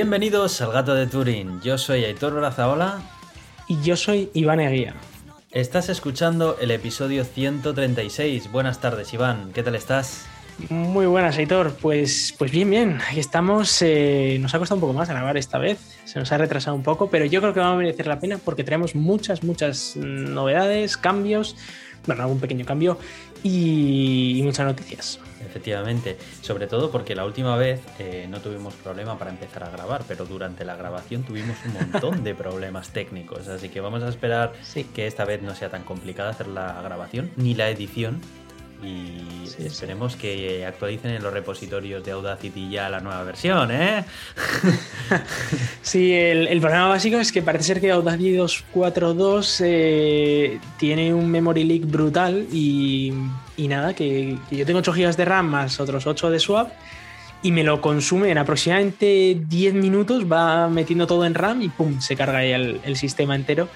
Bienvenidos al Gato de Turín. Yo soy Aitor Brazaola. Y yo soy Iván Eguía. Estás escuchando el episodio 136. Buenas tardes, Iván. ¿Qué tal estás? Muy buenas, Aitor. Pues, pues bien, bien. Aquí estamos. Eh, nos ha costado un poco más grabar esta vez. Se nos ha retrasado un poco, pero yo creo que va a merecer la pena porque traemos muchas, muchas novedades, cambios. Bueno, algún pequeño cambio y, muchas noticias. Efectivamente, sobre todo porque la última vez eh, no tuvimos problema para empezar a grabar, pero durante la grabación tuvimos un montón de problemas técnicos, así que vamos a esperar que esta vez no sea tan complicada hacer la grabación ni la edición y esperemos que actualicen en los repositorios de Audacity ya la nueva versión, ¿eh? sí, el, problema básico es que parece ser que Audacity 2.4.2 eh, tiene un memory leak brutal y, nada, que, yo tengo 8 GB de RAM más otros 8 de swap y me lo consume en aproximadamente 10 minutos, va metiendo todo en RAM y pum, se carga ahí el sistema entero.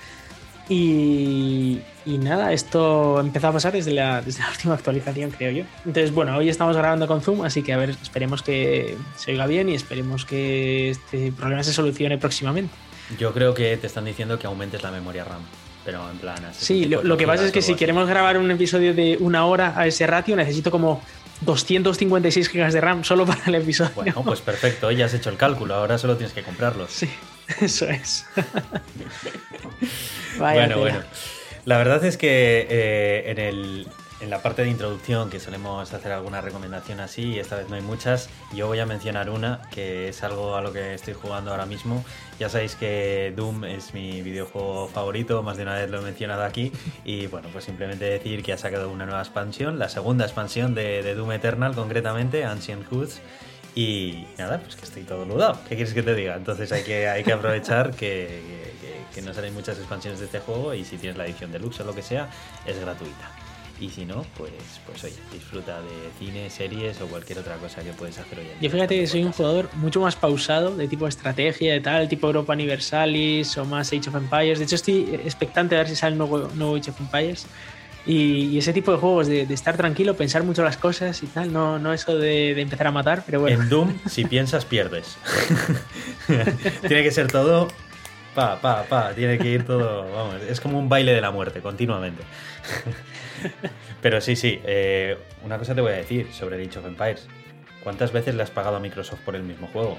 Y, nada, esto empezó a pasar desde la, desde la, última actualización, creo yo. Entonces, bueno, hoy estamos grabando con Zoom, así que a ver, esperemos que se oiga bien y esperemos que este problema se solucione próximamente. Yo creo que te están diciendo que aumentes la memoria RAM. Pero en plan. Sí, lo, que pasa es que si queremos grabar un episodio de una hora a ese ratio, necesito como 256 GB de RAM solo para el episodio. Bueno, pues perfecto, ya has hecho el cálculo, ahora solo tienes que comprarlos. Sí, eso es. bueno, bueno. La verdad es que eh, en, el, en la parte de introducción, que solemos hacer alguna recomendación así, y esta vez no hay muchas, yo voy a mencionar una, que es algo a lo que estoy jugando ahora mismo. Ya sabéis que Doom es mi videojuego favorito, más de una vez lo he mencionado aquí, y bueno, pues simplemente decir que ha sacado una nueva expansión, la segunda expansión de, Doom Eternal concretamente, Ancient Hoods. Y nada, pues que estoy todo ludado. ¿Qué quieres que te diga? Entonces hay que, hay que aprovechar que, que, no salen muchas expansiones de este juego y si tienes la edición deluxe o lo que sea, es gratuita. Y si no, pues, pues oye, disfruta de cine, series o cualquier otra cosa que puedes hacer hoy en día. Yo fíjate que soy un jugador mucho más pausado, de tipo estrategia, de tal, tipo Europa Universalis o más Age of Empires. De hecho, estoy expectante a ver si sale el nuevo, nuevo Age of Empires y, ese tipo de juegos, de, estar tranquilo, pensar mucho las cosas y tal, no, no eso de, empezar a matar, pero bueno. En Doom, si piensas, pierdes. tiene que ser todo pa, pa, pa, tiene que ir todo, vamos, es como un baile de la muerte, continuamente. pero sí, sí, eh, una cosa te voy a decir sobre Age of Empires. ¿Cuántas veces le has pagado a Microsoft por el mismo juego?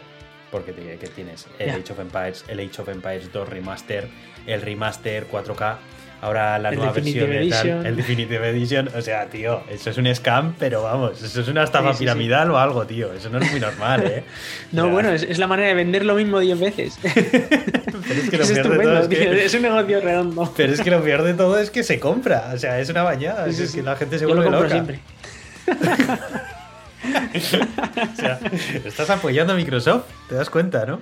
Porque que tienes el Age of Empires, el Age of Empires 2 Remaster, el Remaster 4K ahora la nueva versión de tal, el Definitive Edition. O sea, tío, eso es un scam, pero vamos, eso es una estafa piramidal o algo, tío. Eso no es muy normal, ¿eh? no, bueno, es, la manera de vender lo mismo 10 veces. pero es que lo peor de todo es que. Es un negocio redondo. Pero es que lo peor de todo es que se compra. O sea, es una bañada. es que la gente se vuelve loca. siempre. o sea, estás apoyando a Microsoft, te das cuenta, ¿no?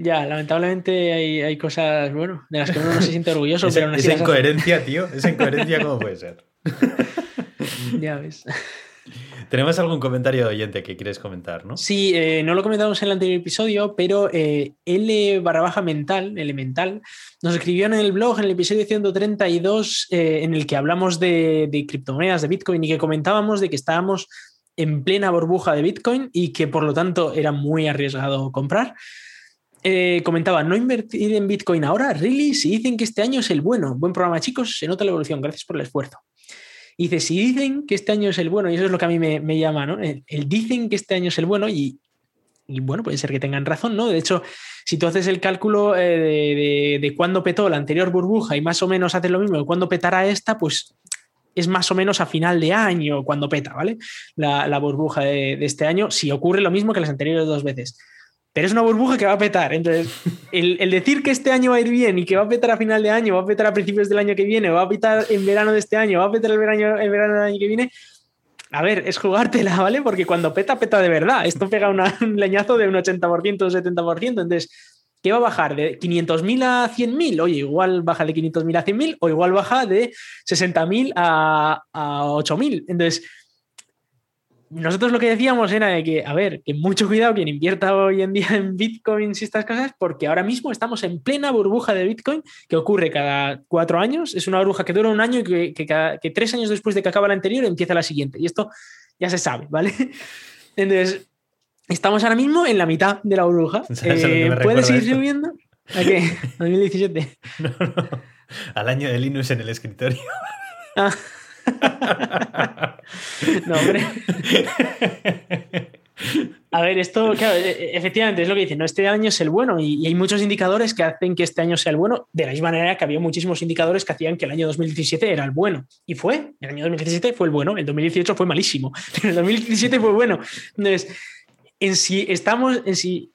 Ya, lamentablemente hay, hay, cosas, bueno, de las que uno no se siente orgulloso, pero Esa incoherencia, tío, esa incoherencia, ¿cómo puede ser? ya ves. Tenemos algún comentario de oyente que quieres comentar, ¿no? Sí, eh, no lo comentamos en el anterior episodio, pero eh, L barra baja mental, elemental, nos escribió en el blog, en el episodio 132, eh, en el que hablamos de, de criptomonedas, de Bitcoin, y que comentábamos de que estábamos en plena burbuja de Bitcoin y que por lo tanto era muy arriesgado comprar. Eh, comentaba, no invertir en Bitcoin ahora, really, si dicen que este año es el bueno. Buen programa, chicos, se nota la evolución, gracias por el esfuerzo. Y dice, si dicen que este año es el bueno, y eso es lo que a mí me, llama, ¿no? El, dicen que este año es el bueno y, bueno, puede ser que tengan razón, ¿no? De hecho, si tú haces el cálculo eh, de, de, cuándo petó la anterior burbuja y más o menos haces lo mismo de cuándo petará esta, pues es más o menos a final de año cuando peta, ¿vale? La, burbuja de, de, este año, si ocurre lo mismo que las anteriores dos veces pero es una burbuja que va a petar. Entonces, el, decir que este año va a ir bien y que va a petar a final de año, va a petar a principios del año que viene, va a petar en verano de este año, va a petar el verano, el verano del año que viene, a ver, es jugártela, ¿vale? Porque cuando peta, peta de verdad. Esto pega un leñazo de un 80%, un 70%. Entonces, ¿qué va a bajar? ¿De 500.000 a 100.000? Oye, igual baja de 500.000 a 100.000 o igual baja de 60.000 a, a 8.000. Entonces, nosotros lo que decíamos era de que, a ver, que mucho cuidado quien invierta hoy en día en bitcoins y estas cosas, porque ahora mismo estamos en plena burbuja de bitcoin que ocurre cada cuatro años. Es una burbuja que dura un año y que, que, tres años después de que acaba la anterior empieza la siguiente. Y esto ya se sabe, ¿vale? Entonces, estamos ahora mismo en la mitad de la burbuja. Eh, ¿Puede seguir subiendo? ¿A qué? 2017. No, no. Al año de Linux en el escritorio. Ah. no, hombre. A ver, esto, claro, e, e, efectivamente es lo que dicen, ¿no? Este año es el bueno y, hay muchos indicadores que hacen que este año sea el bueno, de la misma manera que había muchísimos indicadores que hacían que el año 2017 era el bueno. Y fue, el año 2017 fue el bueno, el 2018 fue malísimo, el 2017 fue bueno. Entonces, en si estamos, en si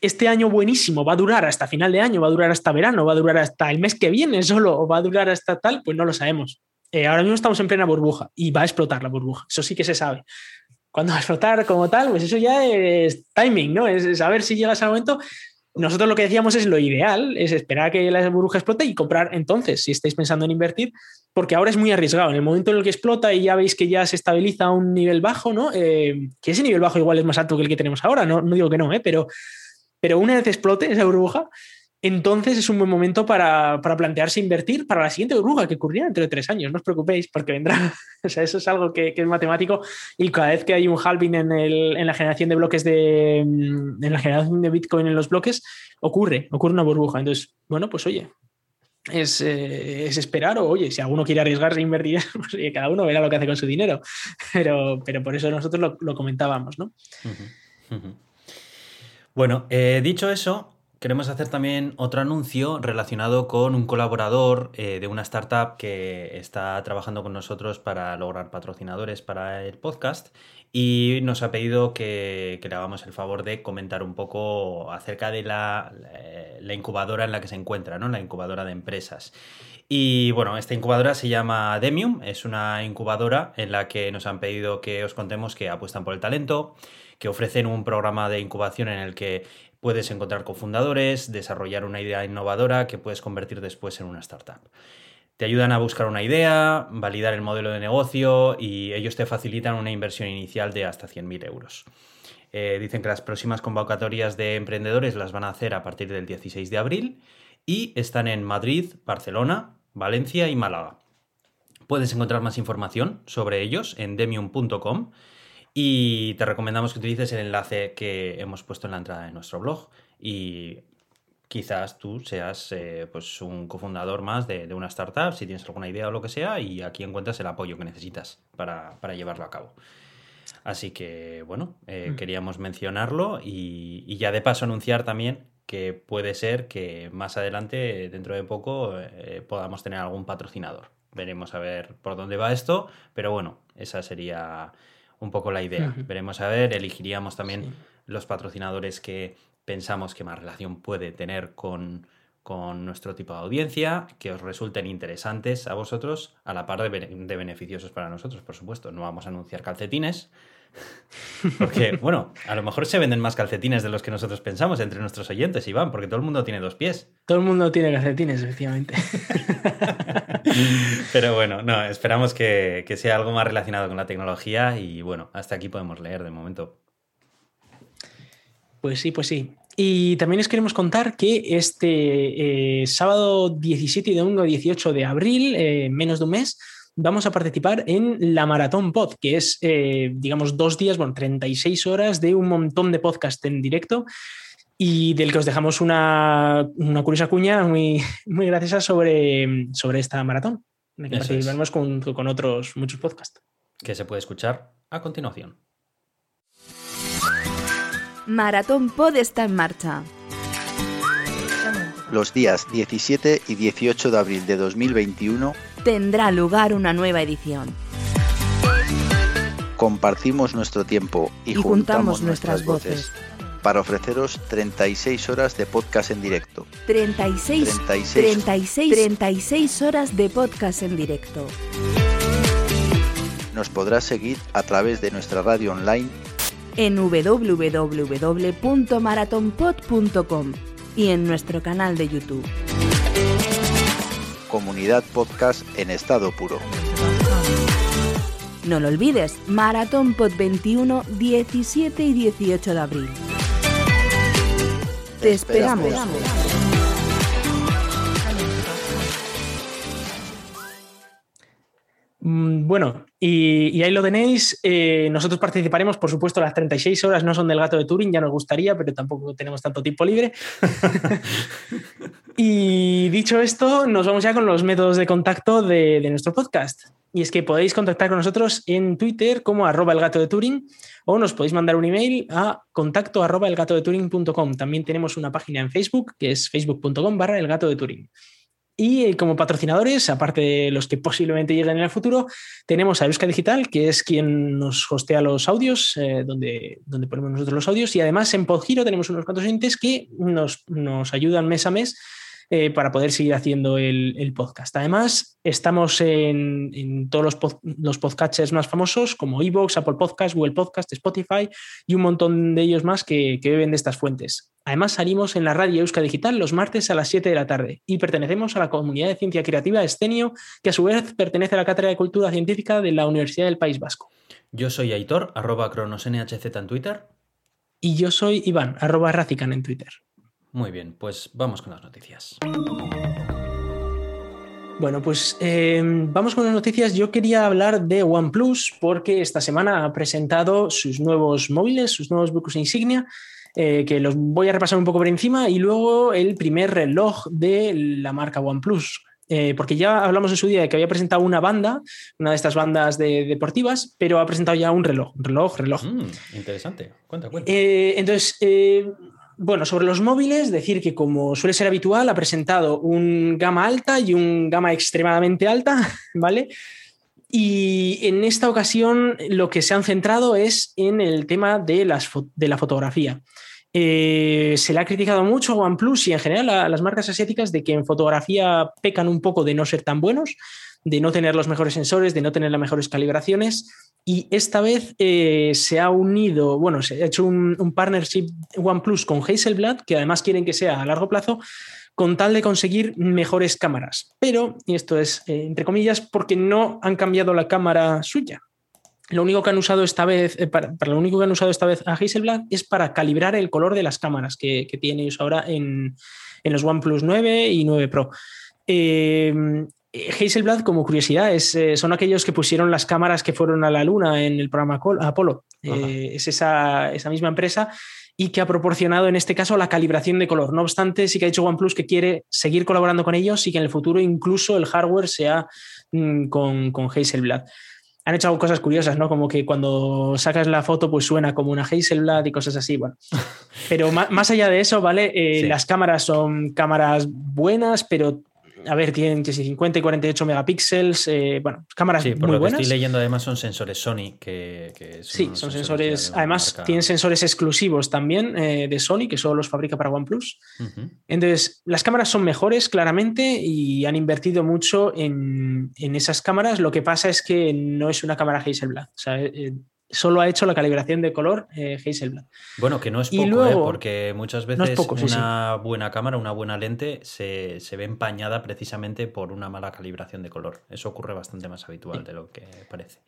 este año buenísimo va a durar hasta final de año, va a durar hasta verano, va a durar hasta el mes que viene solo, o va a durar hasta tal, pues no lo sabemos. Eh, ahora mismo estamos en plena burbuja y va a explotar la burbuja, eso sí que se sabe. Cuando va a explotar como tal, pues eso ya es timing, ¿no? Es saber si llega ese momento. Nosotros lo que decíamos es lo ideal, es esperar a que la burbuja explote y comprar entonces, si estáis pensando en invertir, porque ahora es muy arriesgado. En el momento en el que explota y ya veis que ya se estabiliza a un nivel bajo, ¿no? Eh, que ese nivel bajo igual es más alto que el que tenemos ahora, no, no digo que no, ¿eh? pero, pero una vez explote esa burbuja, entonces es un buen momento para, plantearse invertir para la siguiente burbuja que ocurrirá dentro de tres años. No os preocupéis porque vendrá. o sea, eso es algo que, es matemático y cada vez que hay un halving en, en, la generación de bloques de mm, en la generación de Bitcoin en los bloques, ocurre, ocurre una burbuja. Entonces, bueno, pues oye, es, eh, esperar o oye, si alguno quiere arriesgarse a invertir, pues, cada uno verá lo que hace con su dinero. Pero, pero por eso nosotros lo, comentábamos, ¿no? Bueno, eh, dicho eso, Queremos hacer también otro anuncio relacionado con un colaborador eh, de una startup que está trabajando con nosotros para lograr patrocinadores para el podcast y nos ha pedido que, le hagamos el favor de comentar un poco acerca de la, la, incubadora en la que se encuentra, ¿no? la incubadora de empresas. Y bueno, esta incubadora se llama Demium, es una incubadora en la que nos han pedido que os contemos que apuestan por el talento, que ofrecen un programa de incubación en el que Puedes encontrar cofundadores, desarrollar una idea innovadora que puedes convertir después en una startup. Te ayudan a buscar una idea, validar el modelo de negocio y ellos te facilitan una inversión inicial de hasta 100.000 euros. Eh, dicen que las próximas convocatorias de emprendedores las van a hacer a partir del 16 de abril y están en Madrid, Barcelona, Valencia y Málaga. Puedes encontrar más información sobre ellos en demium.com y te recomendamos que utilices el enlace que hemos puesto en la entrada de nuestro blog. Y quizás tú seas eh, pues un cofundador más de, una startup, si tienes alguna idea o lo que sea, y aquí encuentras el apoyo que necesitas para, llevarlo a cabo. Así que, bueno, eh, mm. queríamos mencionarlo y, ya de paso anunciar también que puede ser que más adelante, dentro de poco, eh, podamos tener algún patrocinador. Veremos a ver por dónde va esto, pero bueno, esa sería un poco la idea. Veremos a ver, elegiríamos también los patrocinadores que pensamos que más relación puede tener con, con nuestro tipo de audiencia, que os resulten interesantes a vosotros, a la par de, de beneficiosos para nosotros, por supuesto. No vamos a anunciar calcetines, porque, bueno, a lo mejor se venden más calcetines de los que nosotros pensamos entre nuestros oyentes, Iván, porque todo el mundo tiene dos pies. Todo el mundo tiene calcetines, efectivamente. Pero bueno, no, esperamos que, sea algo más relacionado con la tecnología y bueno, hasta aquí podemos leer de momento. Pues sí, pues sí. Y también les queremos contar que este eh, sábado 17 y domingo 18 de abril, eh, menos de un mes, vamos a participar en la Maratón Pod, que es, eh, digamos, dos días, bueno, 36 horas de un montón de podcast en directo y del que os dejamos una, curiosa cuña muy, muy graciosa sobre, sobre esta maratón, en que con, con otros muchos podcasts. Que se puede escuchar a continuación. Maratón Pod está en marcha los días 17 y 18 de abril de 2021 tendrá lugar una nueva edición. Compartimos nuestro tiempo y, juntamos, nuestras voces para ofreceros 36 horas de podcast en directo. 36, 36, 36, 36 horas de podcast en directo. Nos podrás seguir a través de nuestra radio online en www.maratonpod.com y en nuestro canal de YouTube. Comunidad Podcast en estado puro. No lo olvides, Maratón Pod 21, 17 y 18 de abril. Te esperamos. Bueno, y, ahí lo tenéis. Eh, nosotros participaremos, por supuesto, las 36 horas no son del gato de Turing, ya nos gustaría, pero tampoco tenemos tanto tiempo libre. y dicho esto, nos vamos ya con los métodos de contacto de, nuestro podcast. Y es que podéis contactar con nosotros en Twitter como arroba el gato de Turing o nos podéis mandar un email a contacto arroba elgatodeturing.com. También tenemos una página en Facebook que es facebook.com barra el gato de Turing. Y eh, como patrocinadores, aparte de los que posiblemente lleguen en el futuro, tenemos a Euska Digital, que es quien nos hostea los audios, eh, donde, donde ponemos nosotros los audios. Y además en Podgiro tenemos unos cuantos entes que nos, nos ayudan mes a mes eh, para poder seguir haciendo el, podcast. Además, estamos en, todos los, los, podcatchers más famosos como Evox, Apple Podcast, Google Podcast, Spotify y un montón de ellos más que, que beben de estas fuentes. Además, salimos en la radio Euska Digital los martes a las 7 de la tarde y pertenecemos a la comunidad de ciencia creativa Estenio, que a su vez pertenece a la Cátedra de Cultura Científica de la Universidad del País Vasco. Yo soy Aitor, arroba cronosnhz en Twitter. Y yo soy Iván, arroba Racican en Twitter. Muy bien, pues vamos con las noticias. Bueno, pues eh, vamos con las noticias. Yo quería hablar de OnePlus porque esta semana ha presentado sus nuevos móviles, sus nuevos buques insignia, eh, que los voy a repasar un poco por encima, y luego el primer reloj de la marca OnePlus. Eh, porque ya hablamos en su día de que había presentado una banda, una de estas bandas deportivas, pero ha presentado ya un reloj, reloj, reloj. Mm, interesante. Cuenta, cuenta. entonces, bueno, sobre los móviles, decir que como suele ser habitual, ha presentado un gama alta y un gama extremadamente alta, ¿vale? Y en esta ocasión lo que se han centrado es en el tema de, las de la fotografía. Eh, se le ha criticado mucho a OnePlus y en general a las marcas asiáticas de que en fotografía pecan un poco de no ser tan buenos, de no tener los mejores sensores, de no tener las mejores calibraciones y esta vez eh, se ha unido, bueno, se ha hecho un, partnership OnePlus con Hazelblad, que además quieren que sea a largo plazo, con tal de conseguir mejores cámaras. Pero, y esto es eh, entre comillas, porque no han cambiado la cámara suya. Lo único que han usado esta vez, eh, para, lo único que han usado esta vez a Hazelblad es para calibrar el color de las cámaras que, que tienen ellos ahora en, en, los OnePlus 9 y 9 Pro. Eh, Hazelblad, como curiosidad, es, eh, son aquellos que pusieron las cámaras que fueron a la Luna en el programa Apolo. Eh, es esa, misma empresa y que ha proporcionado en este caso la calibración de color. No obstante, sí que ha dicho OnePlus que quiere seguir colaborando con ellos y que en el futuro incluso el hardware sea mm, con, con Hazelblad. Han hecho cosas curiosas, ¿no? Como que cuando sacas la foto, pues suena como una Hazelblad y cosas así. Bueno, pero más, allá de eso, ¿vale? Las cámaras son cámaras buenas, pero a ver, tienen que 50 y 48 megapíxeles, eh, bueno, cámaras sí, por lo Que estoy leyendo además son sensores Sony que, sí, son sensores, además tienen sensores exclusivos también eh, de Sony que solo los fabrica para OnePlus. Entonces, las cámaras son mejores claramente y han invertido mucho en, en, esas cámaras. Lo que pasa es que no es una cámara Hazelblad. O sea, eh, solo ha hecho la calibración de color eh, Hazelblad. Bueno, que no es poco, ¿eh? porque muchas veces una buena cámara, una buena lente se, ve empañada precisamente por una mala calibración de color. Eso ocurre bastante más habitual de lo que parece.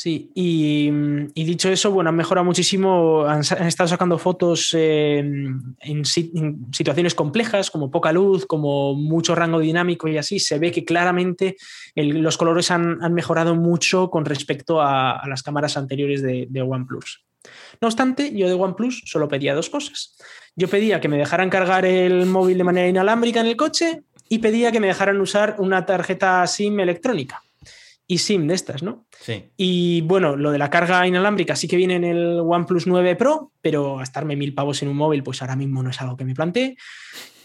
Sí, y, dicho eso, bueno, han mejorado muchísimo, han, estado sacando fotos en, situaciones complejas, como poca luz, como mucho rango dinámico y así. Se ve que claramente los colores han, mejorado mucho con respecto a, las cámaras anteriores de, de, OnePlus. No obstante, yo de OnePlus solo pedía dos cosas. Yo pedía que me dejaran cargar el móvil de manera inalámbrica en el coche y pedía que me dejaran usar una tarjeta SIM electrónica y SIM de estas, ¿no? Sí. Y bueno, lo de la carga inalámbrica sí que viene en el OnePlus 9 Pro, pero gastarme mil pavos en un móvil, pues ahora mismo no es algo que me plantee.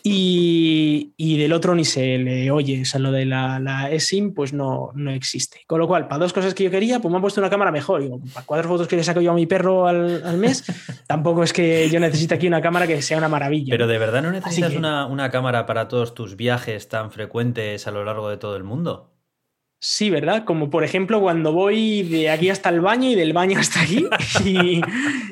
Y, del otro ni se le oye, o sea, lo de la, la eSIM pues no, no existe. Con lo cual, para dos cosas que yo quería, pues me han puesto una cámara mejor. Digo, para cuatro fotos que le saco yo a mi perro al, mes, tampoco es que yo necesite aquí una cámara que sea una maravilla. Pero de verdad no necesitas una, una cámara para todos tus viajes tan frecuentes a lo largo de todo el mundo. Sí, ¿verdad? Como por ejemplo cuando voy de aquí hasta el baño y del baño hasta aquí.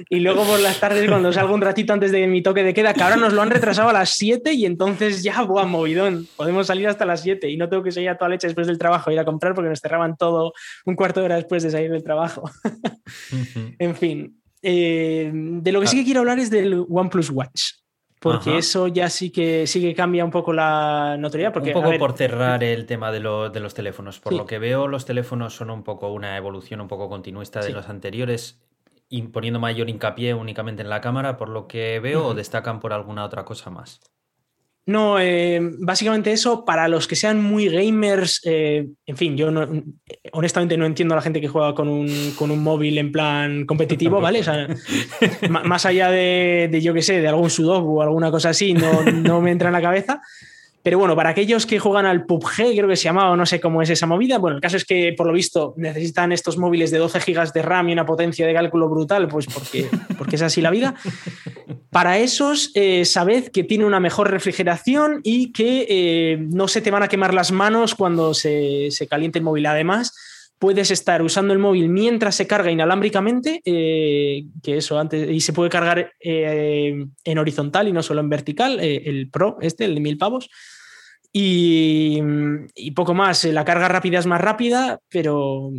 Y, luego por las tardes cuando salgo un ratito antes de mi toque de queda, que ahora nos lo han retrasado a las 7 y entonces ya, buah, movidón. Podemos salir hasta las 7 y no tengo que salir a toda leche después del trabajo, ir a comprar porque nos cerraban todo un cuarto de hora después de salir del trabajo. en fin. Eh, de lo que sí que quiero hablar es del OnePlus Watch. Porque eso ya sí que, sí que cambia un poco la notoriedad. Porque, un poco por cerrar el tema de, de los teléfonos. Por lo que veo, los teléfonos son un poco una evolución un poco continuista de los anteriores, imponiendo mayor hincapié únicamente en la cámara, por lo que veo, o destacan por alguna otra cosa más. No, eh, básicamente eso, para los que sean muy gamers, eh, en fin, yo honestamente no entiendo a la gente que juega con un, móvil en plan competitivo, ¿vale? más allá de, yo qué sé, de algún sudoku o alguna cosa así, no, no me entra en la cabeza. Pero bueno, para aquellos que juegan al PUBG, creo que se llamaba, no sé cómo es esa movida, bueno, el caso es que por lo visto necesitan estos móviles de 12 GB de RAM y una potencia de cálculo brutal, pues porque, porque es así la vida. Para esos, eh, sabed que tiene una mejor refrigeración y que eh, no se te van a quemar las manos cuando se, se caliente el móvil. Además, puedes estar usando el móvil mientras se carga inalámbricamente, eh, que eso antes, y se puede cargar en horizontal y no solo en vertical, el Pro, este, el de mil pavos. Y, poco más, la carga rápida es más rápida, pero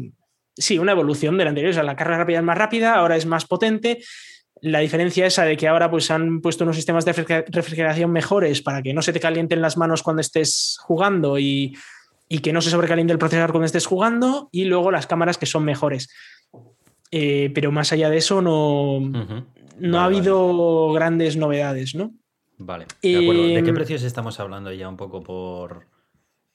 sí, una evolución de la anterior. La carga rápida es más rápida, ahora es más potente la diferencia esa de que ahora pues han puesto unos sistemas de refrigeración mejores para que no se te calienten las manos cuando estés jugando y, que no se sobrecaliente el procesador cuando estés jugando y luego las cámaras que son mejores. Eh, pero más allá de eso no, no ha habido grandes novedades, ¿no? Vale, de acuerdo. ¿De qué em, precios estamos hablando ya un poco por,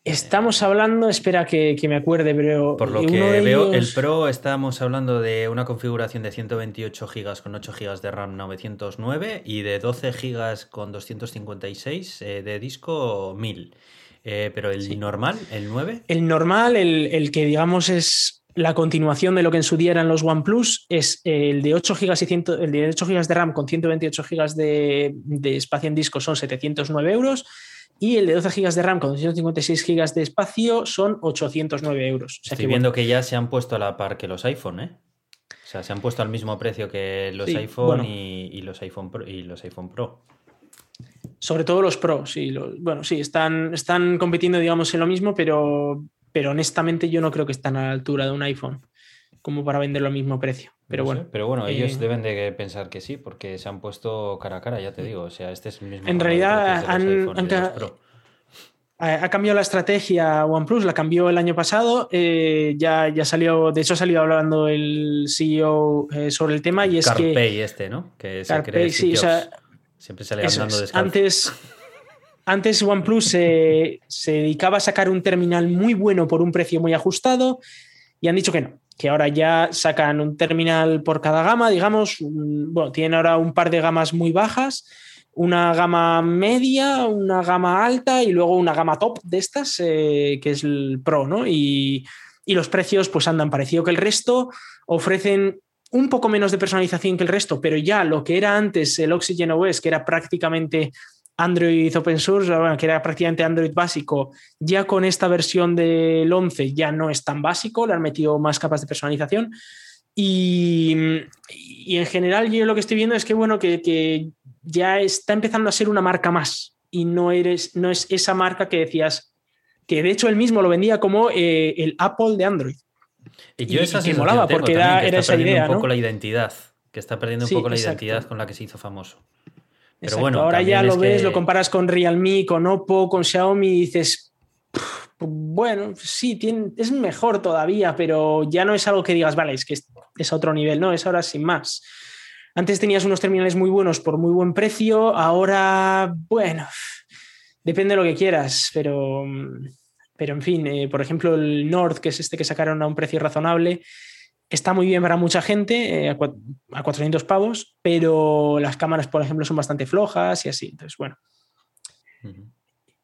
Estamos hablando, espera que, me acuerde, pero. Por lo que veo, el Pro estamos hablando de una configuración de 128 GB con 8 GB de RAM 909 y de 12 GB con 256 eh, de disco 1000. Eh, pero el normal, el 9. El normal, el, que digamos es la continuación de lo que en su día eran los OnePlus, es el de 8 GB, y el de 8 GB de RAM con 128 GB de, de espacio en disco son 709 euros y el de 12 GB de RAM con 256 GB de espacio son 809 euros. Estoy viendo que ya se han puesto a la par que los iPhone, ¿eh? O sea, se han puesto al mismo precio que los iPhone y, los iPhone Pro, y los iPhone Pro. Sobre todo los Pro, sí. bueno, sí, están, están compitiendo, digamos, en lo mismo, pero, pero honestamente yo no creo que están a la altura de un iPhone como para venderlo al mismo precio. Pero bueno. pero bueno, ellos eh, deben de pensar que sí, porque se han puesto cara a cara, ya te digo. O sea, este es el mismo. En realidad han, ha cambiado la estrategia OnePlus, la cambió el año pasado. Eh, ya, ya salió, de hecho, ha salido hablando el CEO eh, sobre el tema y es que. este, ¿no? Que se sí, o sea, Siempre sale hablando de Antes. Antes OnePlus se, se dedicaba a sacar un terminal muy bueno por un precio muy ajustado y han dicho que no, que ahora ya sacan un terminal por cada gama, digamos, bueno, tienen ahora un par de gamas muy bajas, una gama media, una gama alta y luego una gama top de estas, eh, que es el Pro, ¿no? Y, y, los precios pues andan parecido que el resto, ofrecen un poco menos de personalización que el resto, pero ya lo que era antes el Oxygen OS, que era prácticamente Android open source, que era prácticamente Android básico, ya con esta versión del 11 ya no es tan básico, le han metido más capas de personalización. Y, en general yo lo que estoy viendo es que, bueno, que, ya está empezando a ser una marca más y no, eres, no es esa marca que decías, que de hecho él mismo lo vendía como eh, el Apple de Android. Y yo esa que molaba porque era, esa idea. un poco la identidad, que está perdiendo un poco la identidad con la que se hizo famoso. Pero bueno, ahora ya lo ves, lo comparas con Realme, con Oppo, con Xiaomi y dices, bueno, sí, tiene, es mejor todavía, pero ya no es algo que digas, vale, es que es, otro nivel, no, es ahora sin más. Antes tenías unos terminales muy buenos por muy buen precio, ahora, bueno, depende de lo que quieras, pero, pero en fin, eh, por ejemplo, el Nord, que es este que sacaron a un precio razonable, Está muy bien para mucha gente, eh, a 400 pavos, pero las cámaras, por ejemplo, son bastante flojas y así. Entonces, bueno.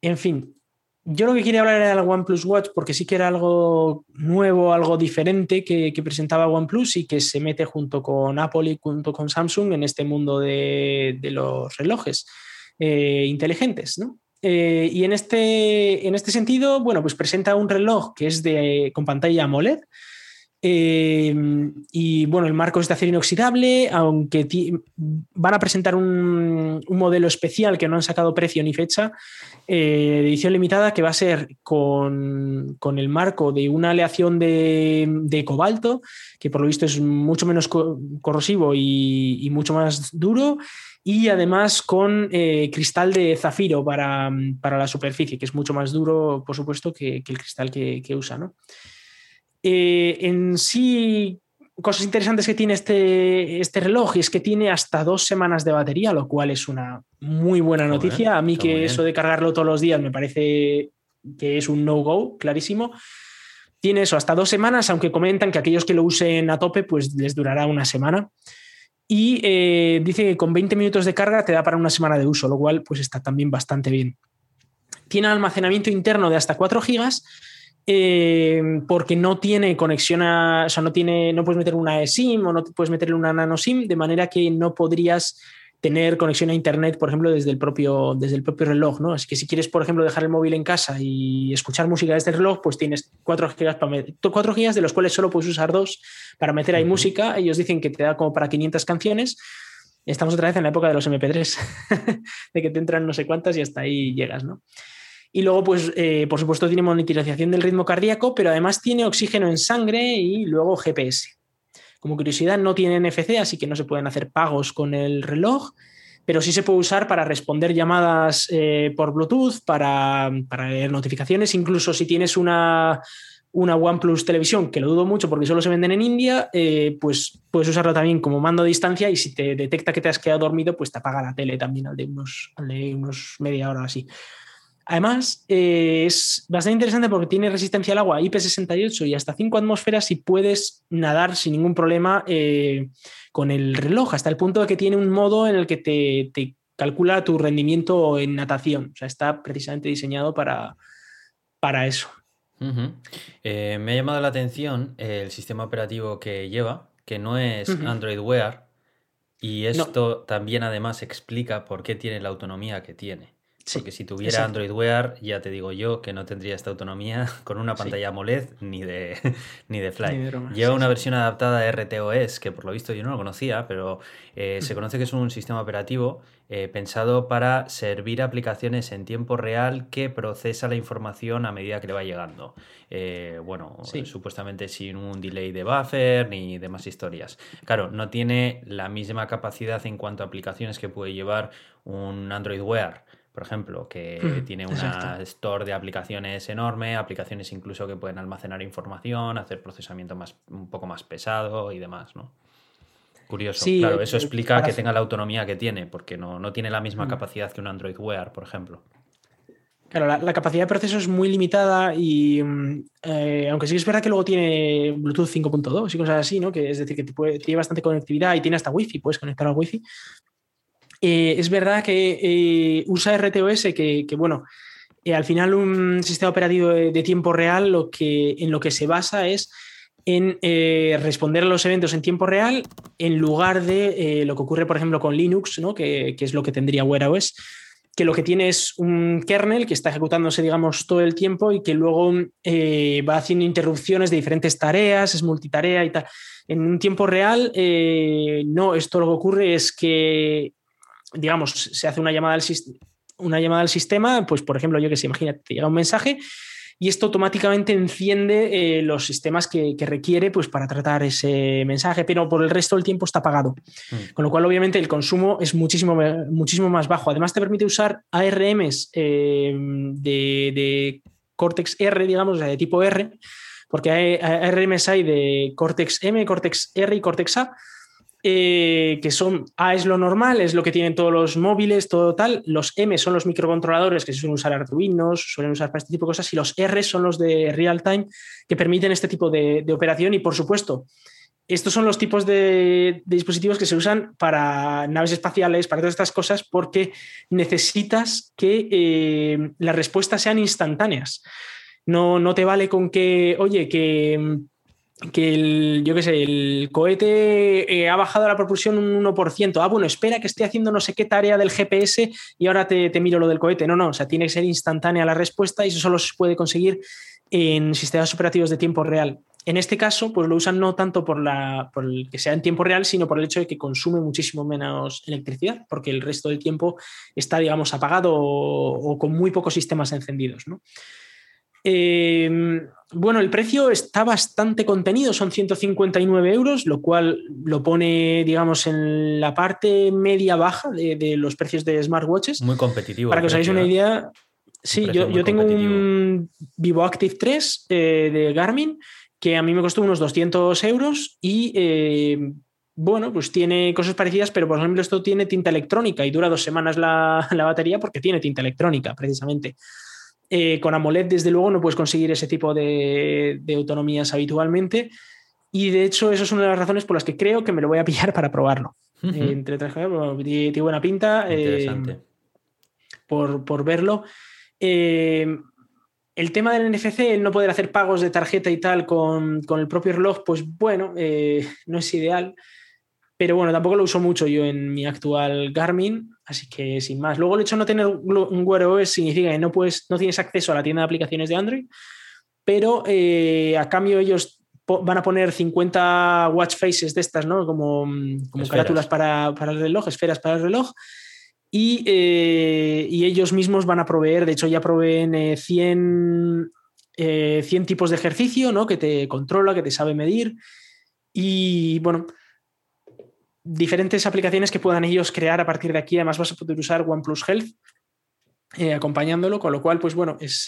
En fin, yo lo que quería hablar era del OnePlus Watch porque sí que era algo nuevo, algo diferente que, presentaba OnePlus y que se mete junto con Apple y junto con Samsung en este mundo de, los relojes eh, inteligentes, eh, y en este, en este sentido, bueno, pues presenta un reloj que es de, con pantalla AMOLED, Eh, y bueno, el marco es de acero inoxidable, aunque van a presentar un, modelo especial que no han sacado precio ni fecha, eh, de edición limitada, que va a ser con, el marco de una aleación de, cobalto, que por lo visto es mucho menos corrosivo y, mucho más duro, y además con eh, cristal de zafiro para, la superficie, que es mucho más duro, por supuesto, que, el cristal que, que usa. ¿no? Eh, en sí, cosas interesantes que tiene este, este reloj es que tiene hasta dos semanas de batería, lo cual es una muy buena noticia. A mí que eso de cargarlo todos los días me parece que es un no-go, clarísimo. Tiene eso, hasta dos semanas, aunque comentan que aquellos que lo usen a tope, pues les durará una semana. Y eh, dice que con 20 minutos de carga te da para una semana de uso, lo cual pues está también bastante bien. Tiene almacenamiento interno de hasta 4 gigas eh, porque no tiene conexión a, o sea, no tiene, no puedes meter una eSIM o no puedes meterle una nano SIM, de manera que no podrías tener conexión a internet, por ejemplo, desde el propio, desde el propio reloj, ¿no? Así que si quieres, por ejemplo, dejar el móvil en casa y escuchar música desde el reloj, pues tienes 4 gigas, para 4 gigas de los cuales solo puedes usar dos para meter ahí música. Ellos dicen que te da como para 500 canciones. Estamos otra vez en la época de los MP3, de que te entran no sé cuántas y hasta ahí llegas, ¿no? Y luego, pues, eh, por supuesto, tiene monitorización del ritmo cardíaco, pero además tiene oxígeno en sangre y luego GPS. Como curiosidad, no tiene NFC, así que no se pueden hacer pagos con el reloj, pero sí se puede usar para responder llamadas eh, por Bluetooth, para, para, leer notificaciones, incluso si tienes una, una OnePlus televisión, que lo dudo mucho porque solo se venden en India, eh, pues puedes usarlo también como mando a distancia y si te detecta que te has quedado dormido, pues te apaga la tele también al de unos, al de unos media hora así. Además, eh, es bastante interesante porque tiene resistencia al agua IP68 y hasta 5 atmósferas y puedes nadar sin ningún problema eh, con el reloj, hasta el punto de que tiene un modo en el que te, calcula tu rendimiento en natación. O sea, está precisamente diseñado para, para eso. Eh, me ha llamado la atención el sistema operativo que lleva, que no es Android Wear, y esto también además explica por qué tiene la autonomía que tiene. Porque si tuviera Android Wear, ya te digo yo que no tendría esta autonomía con una pantalla AMOLED ni de, ni de Fly. Lleva una versión adaptada a RTOS, que por lo visto yo no lo conocía, pero eh, se conoce que es un sistema operativo eh, pensado para servir aplicaciones en tiempo real que procesa la información a medida que le va llegando. Eh, bueno, supuestamente sin un delay de buffer ni demás historias. Claro, no tiene la misma capacidad en cuanto a aplicaciones que puede llevar un Android Wear por ejemplo, que tiene una store de aplicaciones enorme, aplicaciones incluso que pueden almacenar información, hacer procesamiento más, un poco más pesado y demás, ¿no? Curioso. claro, eso explica que tenga la autonomía que tiene, porque no, tiene la misma capacidad que un Android Wear, por ejemplo. Claro, la, capacidad de proceso es muy limitada y mm, eh, aunque sí es verdad que luego tiene Bluetooth 5.2 y cosas así, ¿no? Que es decir, que tiene bastante conectividad y tiene hasta Wi-Fi, puedes conectar al Wi-Fi. Eh, es verdad que eh, usa RTOS, que, bueno, eh, al final un sistema operativo de, tiempo real lo que, en lo que se basa es en responder a los eventos en tiempo real en lugar de lo que ocurre, por ejemplo, con Linux, ¿no? que, es lo que tendría Wear OS, que lo que tiene es un kernel que está ejecutándose, digamos, todo el tiempo y que luego va haciendo interrupciones de diferentes tareas, es multitarea y tal. En un tiempo real, no, esto lo que ocurre es que digamos, se hace una llamada al, una llamada al sistema, pues por ejemplo, yo que sé, imagínate, te llega un mensaje y esto automáticamente enciende eh, los sistemas que, requiere pues, para tratar ese mensaje, pero por el resto del tiempo está apagado. Mm. Con lo cual, obviamente, el consumo es muchísimo, muchísimo más bajo. Además, te permite usar ARMs eh, de, de, Cortex R, digamos, de tipo R, porque hay ARMs hay de Cortex M, Cortex R y Cortex A eh, que son A es lo normal, es lo que tienen todos los móviles, todo tal. Los M son los microcontroladores que se suelen usar Arduino, suelen usar para este tipo de cosas, y los R son los de real time que permiten este tipo de, operación. Y por supuesto, estos son los tipos de, dispositivos que se usan para naves espaciales, para todas estas cosas, porque necesitas que eh, las respuestas sean instantáneas. No, no te vale con que, oye, que que el, yo qué sé, el cohete eh, ha bajado la propulsión un 1%. Ah, bueno, espera que esté haciendo no sé qué tarea del GPS y ahora te, miro lo del cohete. No, no, o sea, tiene que ser instantánea la respuesta y eso solo se puede conseguir en sistemas operativos de tiempo real. en este caso, pues lo usan no tanto por, la, por el que sea en tiempo real, sino por el hecho de que consume muchísimo menos electricidad, porque el resto del tiempo está, digamos, apagado o, con muy pocos sistemas encendidos. Em, bueno, el precio está bastante contenido, son 159 euros, lo cual lo pone, digamos, en la parte media-baja de, los precios de smartwatches. Muy competitivo. Para que os hagáis una ¿eh? idea, sí, yo, tengo un Vivo Active 3 eh, de Garmin que a mí me costó unos 200 euros y eh, bueno, pues tiene cosas parecidas, pero por ejemplo esto tiene tinta electrónica y dura dos semanas la, batería porque tiene tinta electrónica, precisamente. Eh, con AMOLED, desde luego, no puedes conseguir ese tipo de, autonomías habitualmente. Y de hecho, eso es una de las razones por las que creo que me lo voy a pillar para probarlo. entre otras cosas, tiene, buena pinta. Eh, por, por, verlo. El tema del NFC, el no poder hacer pagos de tarjeta y tal con, el propio reloj, pues bueno, eh, no es ideal. Pero bueno, tampoco lo uso mucho yo en mi actual Garmin, así que sin más. Luego el hecho de no tener un Wear OS significa que no, puedes, no tienes acceso a la tienda de aplicaciones de Android, pero eh, a cambio ellos van a poner 50 watch faces de estas, ¿no? Como, como carátulas para, para el reloj, esferas para el reloj eh, y, ellos mismos van a proveer, de hecho ya proveen 100, eh, 100 eh, tipos de ejercicio, ¿no? Que te controla, que te sabe medir. Y bueno, diferentes aplicaciones que puedan ellos crear a partir de aquí. Además vas a poder usar OnePlus Health acompañándolo, con lo cual, pues bueno, es,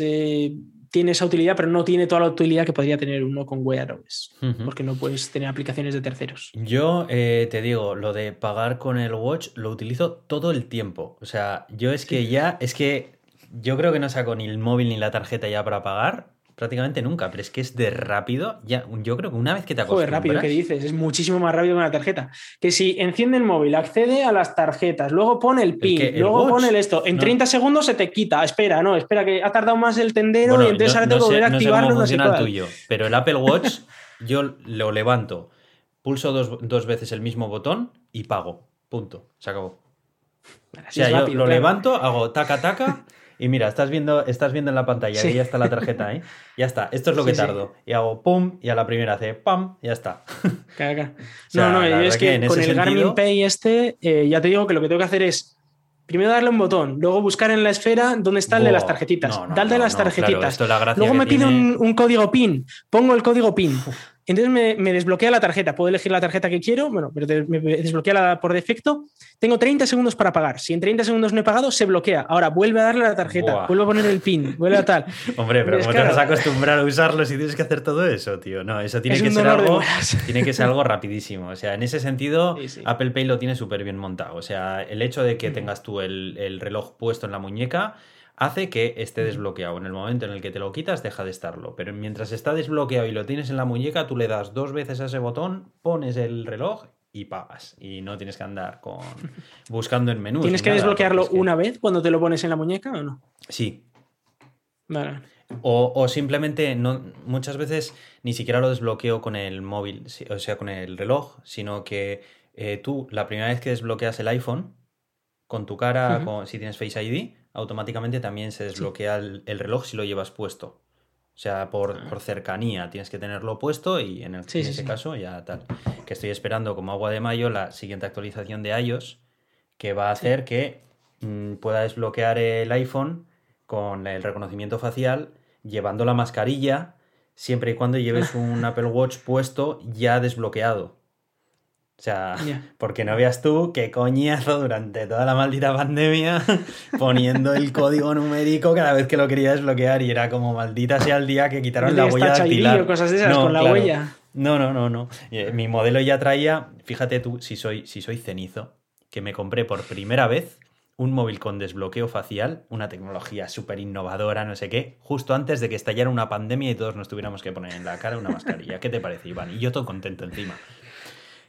tiene esa utilidad, pero no tiene toda la utilidad que podría tener uno con Wear OS, porque no puedes tener aplicaciones de terceros. Yo eh, te digo, lo de pagar con el Watch lo utilizo todo el tiempo. O sea, yo es que ya, es que yo creo que no saco ni el móvil ni la tarjeta ya para pagar prácticamente nunca, pero es que es de rápido. Ya, yo creo que una vez que te acostumbras... Joder, rápido que dices, es muchísimo más rápido que una tarjeta. Que si enciende el móvil, accede a las tarjetas, luego pone el PIN, luego pone el esto, en 30 segundos se te quita. Espera, no, espera, que ha tardado más el tendero y entonces ahora tengo que volver a activarlo. No sé cómo tuyo, pero el Apple Watch yo lo levanto, pulso dos, veces el mismo botón y pago. Punto. Se acabó. o sea, yo lo levanto, hago taca taca y mira, estás viendo, estás viendo en la pantalla, y ya está la tarjeta ahí. Ya está, esto es lo que tardo. Y hago pum, y a la primera hace pam, ya está. no, no, es que, con el Garmin Pay este, eh, ya te digo que lo que tengo que hacer es primero darle un botón, luego buscar en la esfera dónde está el de las tarjetitas. No, Dale las tarjetitas. luego me pide un, un, código PIN, pongo el código PIN. Entonces me, desbloquea la tarjeta. Puedo elegir la tarjeta que quiero, bueno, pero me desbloquea la por defecto. Tengo 30 segundos para pagar. Si en 30 segundos no he pagado, se bloquea. Ahora vuelve a darle la tarjeta, vuelve a poner el PIN, vuelve a tal. Hombre, pero ¿cómo te vas a acostumbrar a usarlo si tienes que hacer todo eso, tío? No, eso tiene que ser algo. Tiene que ser algo rapidísimo. O sea, en ese sentido, Apple Pay lo tiene súper bien montado. O sea, el hecho de que tengas tú el, el reloj puesto en la muñeca hace que esté desbloqueado. En el momento en el que te lo quitas, deja de estarlo. Pero mientras está desbloqueado y lo tienes en la muñeca, tú le das dos veces a ese botón, pones el reloj y pagas. Y no tienes que andar con buscando en menú. ¿Tienes que desbloquearlo una vez cuando te lo pones en la muñeca o no? Sí. Vale. O, simplemente no, muchas veces ni siquiera lo desbloqueo con el móvil, o sea, con el reloj, sino que eh, tú la primera vez que desbloqueas el iPhone, con tu cara, si tienes Face ID, automáticamente también se desbloquea el, reloj si lo llevas puesto. O sea, por, ah. cercanía tienes que tenerlo puesto y en, ese caso ya tal. Que estoy esperando como agua de mayo la siguiente actualización de iOS que va a hacer que mm, pueda desbloquear el iPhone con el reconocimiento facial llevando la mascarilla siempre y cuando lleves un Apple Watch puesto ya desbloqueado. O sea, porque no veas tú qué coñazo durante toda la maldita pandemia poniendo el código numérico cada vez que lo quería desbloquear y era como maldita sea el día que quitaron la huella dactilar. Cosas de esas con la huella. No, no, no, no. Eh, mi modelo ya traía, fíjate tú, si soy, si soy cenizo, que me compré por primera vez un móvil con desbloqueo facial, una tecnología súper innovadora, no sé qué, justo antes de que estallara una pandemia y todos nos tuviéramos que poner en la cara una mascarilla. ¿Qué te parece, Iván? Y yo todo contento encima.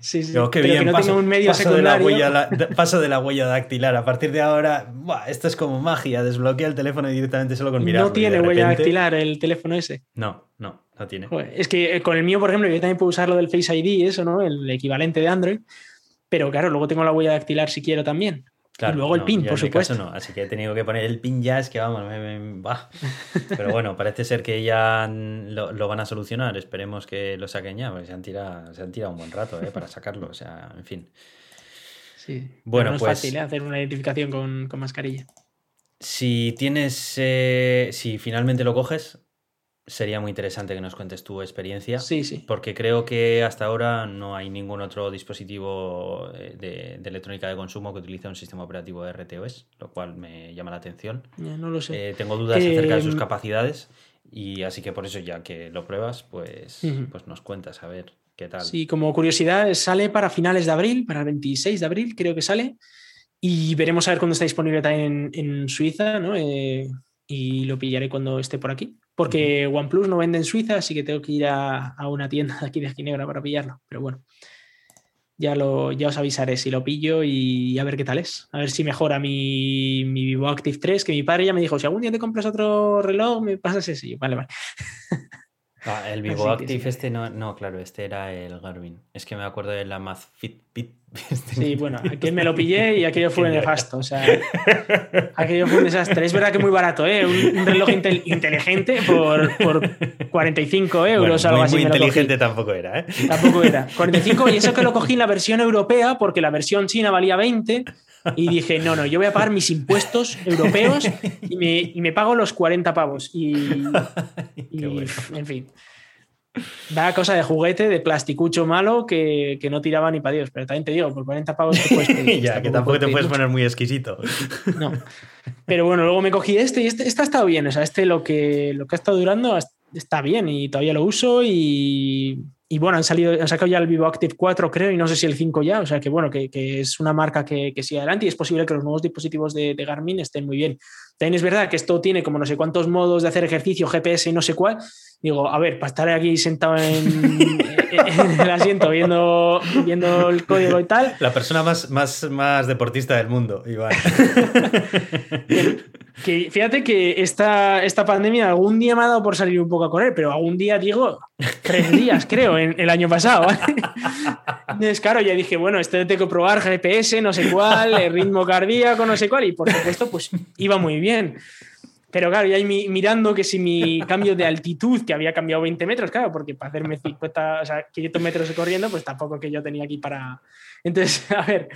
Sí, sí. que no paso, un medio De la huella, paso de la huella dactilar. A partir de ahora, esto es como magia. Desbloquea el teléfono directamente solo con mirar. No tiene huella dactilar el teléfono ese. No, no, no tiene. es que eh, con el mío, por ejemplo, yo también puedo usar lo del Face ID, eso, ¿no? El equivalente de Android. Pero claro, luego tengo la huella dactilar si quiero también. Y luego el pin, por supuesto. No. Así que he tenido que poner el pin ya, es que vamos, va. Pero bueno, parece ser que ya lo, van a solucionar. Esperemos que lo saquen ya, porque se han tirado, se han tirado un buen rato ¿eh? para sacarlo. O sea, en fin. Sí. Bueno, no es pues fácil ¿eh? hacer una identificación con, mascarilla. Si tienes. Eh, si finalmente lo coges, sería muy interesante que nos cuentes tu experiencia. Sí, sí. Porque creo que hasta ahora no hay ningún otro dispositivo eh, de, electrónica de consumo que utilice un sistema operativo de RTOS, lo cual me llama la atención. Ya, no lo sé. Eh, tengo dudas acerca de sus em, capacidades y así que por eso ya que lo pruebas, pues, pues nos cuentas a ver qué tal. Sí, como curiosidad, sale para finales de abril, para el 26 de abril creo que sale. Y veremos a ver cuándo está disponible también en, Suiza, ¿no? Eh, y lo pillaré cuando esté por aquí porque OnePlus no vende en Suiza, así que tengo que ir a, una tienda de aquí de Ginebra para pillarlo. Pero bueno, ya, lo, ya os avisaré si lo pillo y a ver qué tal es. A ver si mejora mi, mi Vivo Active 3, que mi padre ya me dijo, si algún día te compras otro reloj, me pasas ese. Vale, vale. Ah, el Vivo Active este no, no, claro, este era el Garmin. Es que me acuerdo de la Fitbit. Este sí, bueno, aquel me lo pillé y aquello fue nefasto. O sea, aquello fue un desastre. Es verdad que muy barato, ¿eh? Un, reloj inteligente por, por, 45 euros o algo así. Muy inteligente tampoco era, ¿eh? Tampoco era. 45 y eso que lo cogí en la versión europea porque la versión china valía 20 y dije, no, no, yo voy a pagar mis impuestos europeos y me, y me pago los 40 pavos. Y, en fin. Da cosa de juguete, de plasticucho malo que, que no tiraba ni para Dios. Pero también te digo, por 40 pavos te puedes ya, que tampoco te puedes poner muy exquisito. No. Pero bueno, luego me cogí este y este, este ha estado bien. O sea, este lo que, lo que ha estado durando está bien y todavía lo uso y y bueno, han salido, han sacado ya el Vivo Active 4, creo, y no sé si el 5 ya. O sea que bueno, que, es una marca que, que, sigue adelante y es posible que los nuevos dispositivos de, Garmin estén muy bien. También es verdad que esto tiene como no sé cuántos modos de hacer ejercicio, GPS y no sé cuál. Digo, a ver, para estar aquí sentado en, el asiento viendo, viendo el código y tal. La persona más, más, más deportista del mundo, Iván. Que fíjate que esta, esta pandemia algún día me ha dado por salir un poco a correr, pero algún día digo tres días, creo, en, el año pasado. Entonces, claro, ya dije, bueno, esto tengo que probar GPS, no sé cuál, el ritmo cardíaco, no sé cuál, y por supuesto, pues iba muy bien. Pero claro, ya mirando que si mi cambio de altitud, que había cambiado 20 metros, claro, porque para hacerme 50, o sea, 500 metros corriendo, pues tampoco que yo tenía aquí para. Entonces, a ver,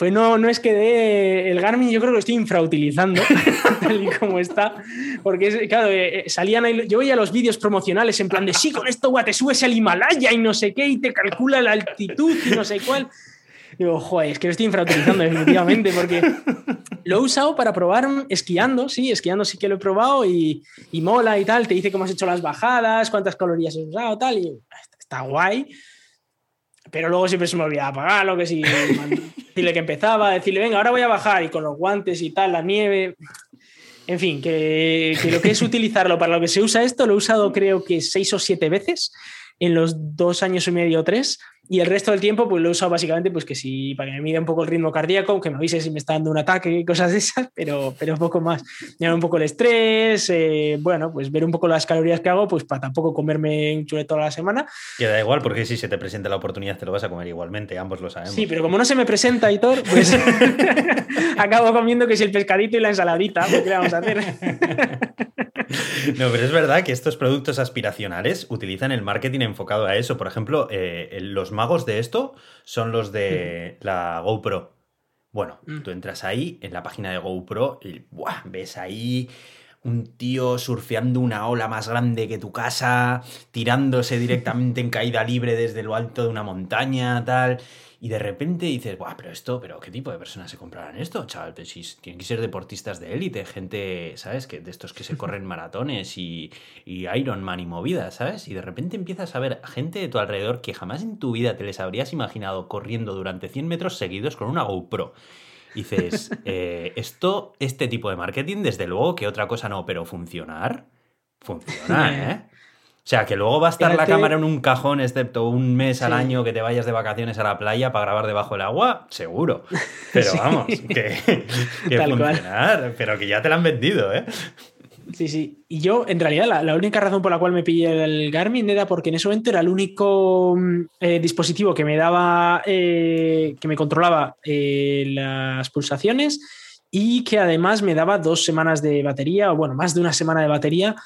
pues no, no es que de el Garmin yo creo que lo estoy infrautilizando, tal y como está, porque claro, eh, eh, salían ahí, yo veía los vídeos promocionales en plan de sí, con esto te subes al Himalaya y no sé qué, y te calcula la altitud y no sé cuál. Digo, joder, es que lo estoy infrautilizando definitivamente, porque lo he usado para probar esquiando, sí, esquiando sí que lo he probado y, y mola y tal, te dice cómo has hecho las bajadas, cuántas calorías has usado, tal, y está guay pero luego siempre se me olvidaba apagarlo, que si decirle que empezaba, decirle, venga, ahora voy a bajar y con los guantes y tal, la nieve. En fin, que, que, lo que es utilizarlo para lo que se usa esto, lo he usado creo que seis o siete veces en los dos años y medio o tres. Y el resto del tiempo, pues lo he usado básicamente pues que si, para que me mida un poco el ritmo cardíaco, que me avise si me está dando un ataque y cosas de esas, pero, pero poco más. Mirar un poco el estrés, eh, bueno, pues ver un poco las calorías que hago, pues para tampoco comerme un chule toda la semana. Que da igual, porque si se te presenta la oportunidad te lo vas a comer igualmente, ambos lo sabemos. Sí, pero como no se me presenta, Hitor, pues acabo comiendo que si el pescadito y la ensaladita, pues, ¿qué vamos a hacer? No, pero es verdad que estos productos aspiracionales utilizan el marketing enfocado a eso. Por ejemplo, eh, los magos de esto son los de la GoPro. Bueno, mm. tú entras ahí en la página de GoPro y ves ahí un tío surfeando una ola más grande que tu casa, tirándose directamente en caída libre desde lo alto de una montaña, tal. Y de repente dices, Buah, pero esto, pero ¿qué tipo de personas se comprarán esto, chaval? Pues si tienen que ser deportistas de élite, gente, ¿sabes? Que de estos que se corren maratones y, y Ironman y movidas, ¿sabes? Y de repente empiezas a ver gente de tu alrededor que jamás en tu vida te les habrías imaginado corriendo durante 100 metros seguidos con una GoPro. dices, eh, esto, este tipo de marketing, desde luego que otra cosa no, pero funcionar, funciona, ¿eh? O sea, que luego va a estar la cámara en un cajón, excepto un mes al año que te vayas de vacaciones a la playa para grabar debajo del agua, seguro. Pero vamos, que, que funcionar, pero que ya te la han vendido, ¿eh? Sí, sí. Y yo, en realidad, la, única razón por la cual me pillé el Garmin era porque en ese momento era el único mm, eh, dispositivo que me daba, eh, que me controlaba eh, las pulsaciones y que además me daba dos semanas de batería, o bueno, más de una semana de batería,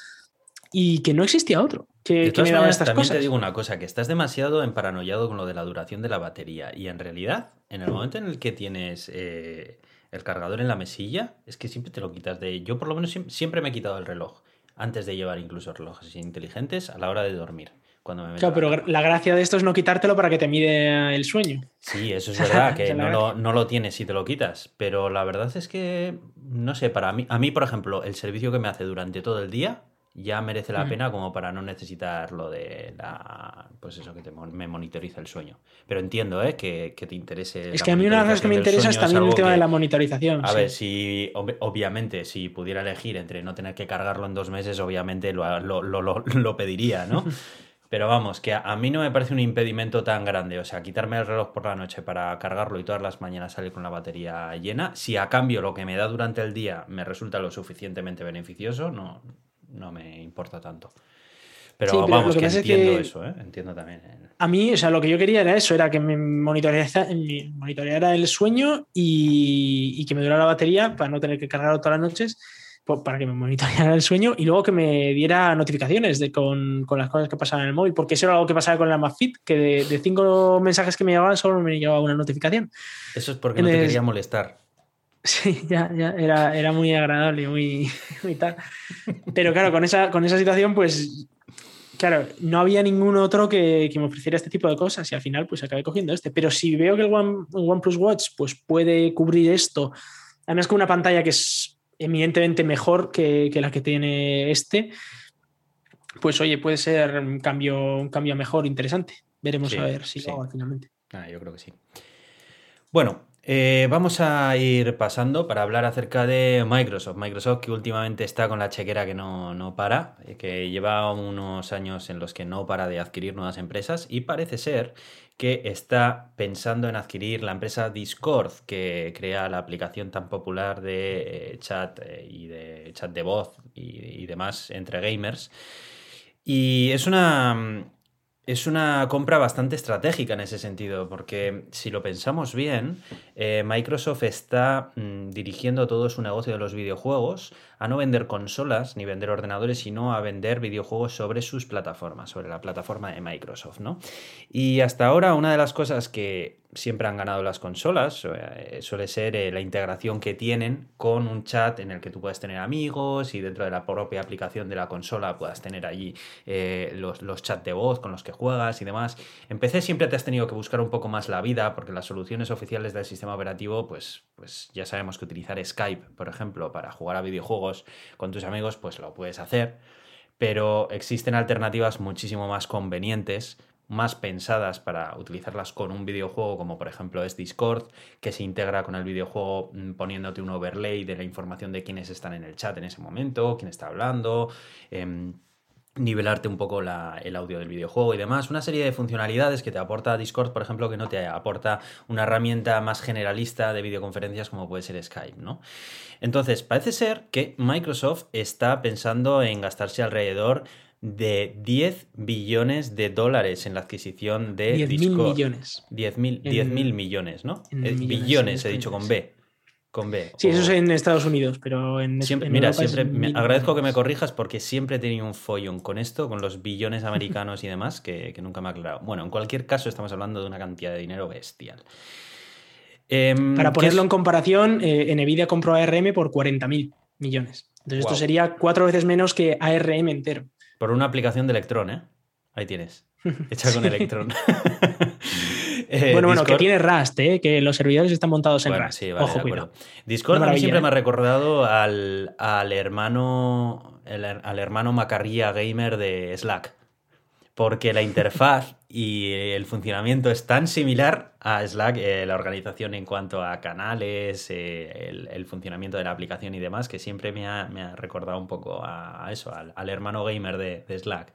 y que no existía otro que, me daba estas también te digo una cosa, que estás demasiado emparanoiado con lo de la duración de la batería. Y en realidad, en el momento en el que tienes el cargador en la mesilla, es que siempre te lo quitas de... Yo por lo menos siempre me he quitado el reloj, antes de llevar incluso relojes inteligentes a la hora de dormir. Cuando me claro, pero la gracia de esto es no quitártelo para que te mide el sueño. Sí, eso es verdad, que no lo, no lo, tienes si te lo quitas. Pero la verdad es que, no sé, para mí, a mí, por ejemplo, el servicio que me hace durante todo el día ya merece la pena como para no necesitar lo de la pues eso que te, me monitoriza el sueño pero entiendo ¿eh? que, te interese es que a mí una de las cosas que me interesa es también el tema de la monitorización a ver si obviamente si pudiera elegir entre no tener que cargarlo en dos meses obviamente lo, lo, lo, lo pediría no Pero vamos, que a, mí no me parece un impedimento tan grande. O sea, quitarme el reloj por la noche para cargarlo y todas las mañanas salir con la batería llena. Si a cambio lo que me da durante el día me resulta lo suficientemente beneficioso, no, no me importa tanto. Pero, vamos, que entiendo eso, ¿eh? entiendo también. A mí, o sea, lo que yo quería era eso, era que me monitoreara, el sueño y, que me durara la batería para no tener que cargarlo todas las noches, para que me monitoreara el sueño y luego que me diera notificaciones de, con, las cosas que pasaban en el móvil, porque eso era algo que pasaba con la MagFit, que de, cinco mensajes que me llegaban solo me llegaba una notificación. Eso es porque no te quería molestar. Sí, ya, ya, era, era muy agradable, muy, muy tal. Pero claro, con esa, con esa situación, pues, claro, no había ningún otro que, me ofreciera este tipo de cosas y al final, pues acabé cogiendo este. Pero si veo que el One, OnePlus Watch, pues puede cubrir esto, además con una pantalla que es eminentemente mejor que, la que tiene este, pues oye, puede ser un cambio, un cambio mejor, interesante. Veremos a ver si lo hago finalmente. Ah, yo creo que sí. Bueno, eh, vamos a ir pasando para hablar acerca de Microsoft. Microsoft que últimamente está con la chequera que no, para, eh, que lleva unos años en los que no para de adquirir nuevas empresas y parece ser que está pensando en adquirir la empresa Discord, que crea la aplicación tan popular de eh, chat y de chat de voz y demás entre gamers. Y es una, es una compra bastante estratégica en ese sentido, porque si lo pensamos bien, eh, Microsoft está mm, dirigiendo todo su negocio de los videojuegos a no vender consolas ni vender ordenadores, sino a vender videojuegos sobre sus plataformas, sobre la plataforma de Microsoft, ¿no? Y hasta ahora una de las cosas que siempre han ganado las consolas eh, suele ser eh, la integración que tienen con un chat en el que tú puedes tener amigos y dentro de la propia aplicación de la consola puedas tener allí eh, los, los chats de voz con los que juegas y demás. En PC siempre te has tenido que buscar un poco más la vida porque las soluciones oficiales del sistema operativo pues, pues ya sabemos que utilizar Skype, por ejemplo, para jugar a videojuegos con tus amigos, pues lo puedes hacer. Pero existen alternativas muchísimo más convenientes, más pensadas para utilizarlas con un videojuego, como por ejemplo es Discord, que se integra con el videojuego mm, poniéndote un overlay de la información de quiénes están en el chat en ese momento, quién está hablando. Em, nivelarte un poco el audio del videojuego y demás. Una serie de funcionalidades que te aporta Discord, por ejemplo, que no te aporta una herramienta más generalista de videoconferencias como puede ser Skype, ¿no? Entonces, parece ser que Microsoft está pensando en gastarse alrededor de 10 billones de dólares en la adquisición de 10 Discord. millones. 10 mil millones, ¿no? Eh, billones, he dicho con B. Con B. Sí, eso es en Estados Unidos, pero en siempre, Mira, siempre me agradezco que me corrijas porque siempre he tenido un follón con esto, con los billones americanos y demás, que, nunca me ha aclarado. Bueno, en cualquier caso, estamos hablando de una cantidad de dinero bestial. Em, Para ponerlo en comparación, eh, Nvidia compró ARM por 40.000 millones. Entonces, esto sería cuatro veces menos que ARM entero. Por una aplicación de Electron, ¿eh? Ahí tienes. Hecha con Electron. Eh, bueno, bueno, que tiene Rust, ¿eh? que los servidores están montados en Rust. Sí, vale, Ojo, cuidado. Discord a mí siempre me ha ¿eh? recordado al, al hermano al hermano macarría gamer de Slack. Porque la interfaz y el funcionamiento es tan similar a Slack, eh, la organización en cuanto a canales, el, funcionamiento de la aplicación y demás, que siempre me ha, recordado un poco a, eso, al, hermano gamer de, de Slack.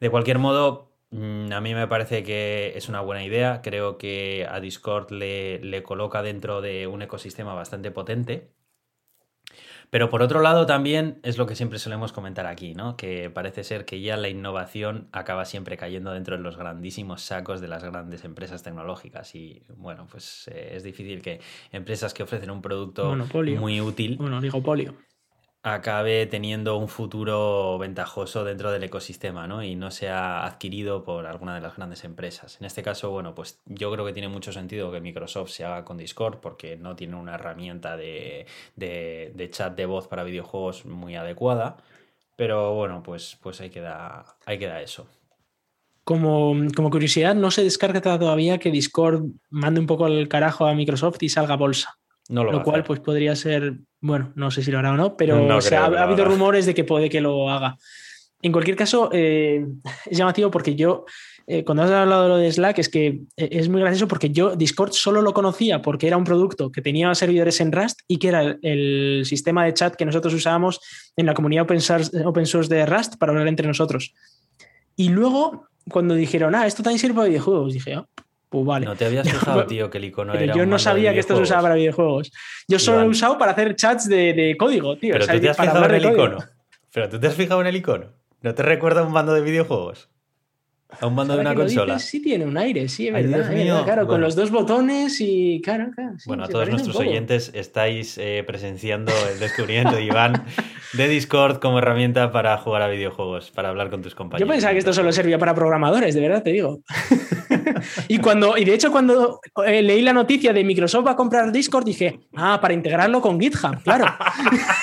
De cualquier modo, Mm, a mí me parece que es una buena idea. Creo que a Discord le, coloca dentro de un ecosistema bastante potente. Pero por otro lado también es lo que siempre solemos comentar aquí, ¿no? Que parece ser que ya la innovación acaba siempre cayendo dentro de los grandísimos sacos de las grandes empresas tecnológicas. Y bueno, pues eh, es difícil que empresas que ofrecen un producto muy útil... Bueno, oligopolio acabe teniendo un futuro ventajoso dentro del ecosistema ¿no? y no sea adquirido por alguna de las grandes empresas. En este caso, bueno, pues yo creo que tiene mucho sentido que Microsoft se haga con Discord porque no tiene una herramienta de, chat de voz para videojuegos muy adecuada. Pero bueno, pues, pues ahí, queda, ahí queda eso. Como, como, curiosidad, no se descarga todavía que Discord mande un poco el carajo a Microsoft y salga bolsa. No lo, lo cual, pues podría ser, bueno, no sé si lo hará o no, pero ha, habido rumores de que puede que lo haga. En cualquier caso, eh, es llamativo porque yo, eh, cuando has hablado de lo de Slack, es que eh, es muy gracioso porque yo Discord solo lo conocía porque era un producto que tenía servidores en Rust y que era el, sistema de chat que nosotros usábamos en la comunidad open source, open source de Rust para hablar entre nosotros. Y luego, cuando dijeron, ah, esto también sirve para videojuegos, dije, ah, pues no te habías fijado, tío, que el icono pero Yo no sabía que esto se usaba para videojuegos. Yo solo lo he usado para hacer chats de, código, tío. Pero tú te has fijado en el icono. Pero tú te has fijado en el icono. ¿No te recuerda un bando de videojuegos? A un mando de una consola. sí tiene un aire, sí, es verdad. claro, con los dos botones y. Claro, claro. bueno, a todos nuestros oyentes estáis eh, presenciando el descubrimiento de Iván de Discord como herramienta para jugar a videojuegos, para hablar con tus compañeros. Yo pensaba que esto solo servía para programadores, de verdad te digo. y, cuando, y de hecho, cuando eh, leí la noticia de Microsoft va a comprar Discord, dije, ah, para integrarlo con GitHub, claro.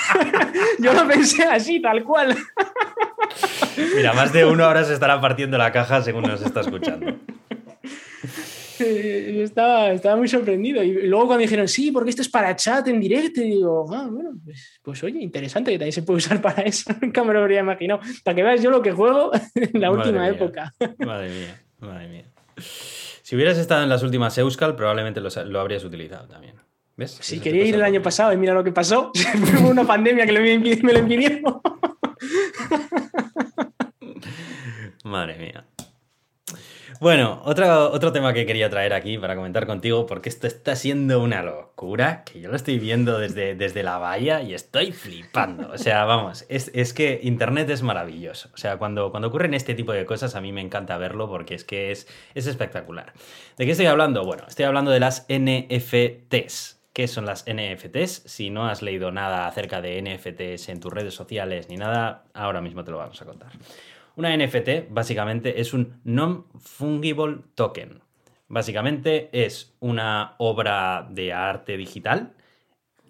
Yo lo pensé así, tal cual. Mira, más de uno ahora se estará partiendo la caja según nos está escuchando. Estaba, estaba muy sorprendido. Y luego cuando dijeron, sí, porque esto es para chat en directo, y digo, ah, bueno, pues, pues, oye, interesante que también se puede usar para eso. Nunca me lo habría imaginado. Para que veas yo lo que juego en la última época. Madre mía, madre mía. Si hubieras estado en las últimas Euskal, probablemente lo, habrías utilizado también. ¿Ves? Sí, quería ir el año pasado y mira lo que pasó. Fue una pandemia que me lo impidió. Madre mía. Bueno, otro, otro tema que quería traer aquí para comentar contigo, porque esto está siendo una locura, que yo lo estoy viendo desde, desde la valla y estoy flipando. O sea, vamos, es, que Internet es maravilloso. O sea, cuando, cuando ocurren este tipo de cosas a mí me encanta verlo porque es que es, es espectacular. ¿De qué estoy hablando? Bueno, estoy hablando de las NFTs. ¿Qué son las NFTs? Si no has leído nada acerca de NFTs en tus redes sociales ni nada, ahora mismo te lo vamos a contar. Una NFT básicamente es un non-fungible token. Básicamente es una obra de arte digital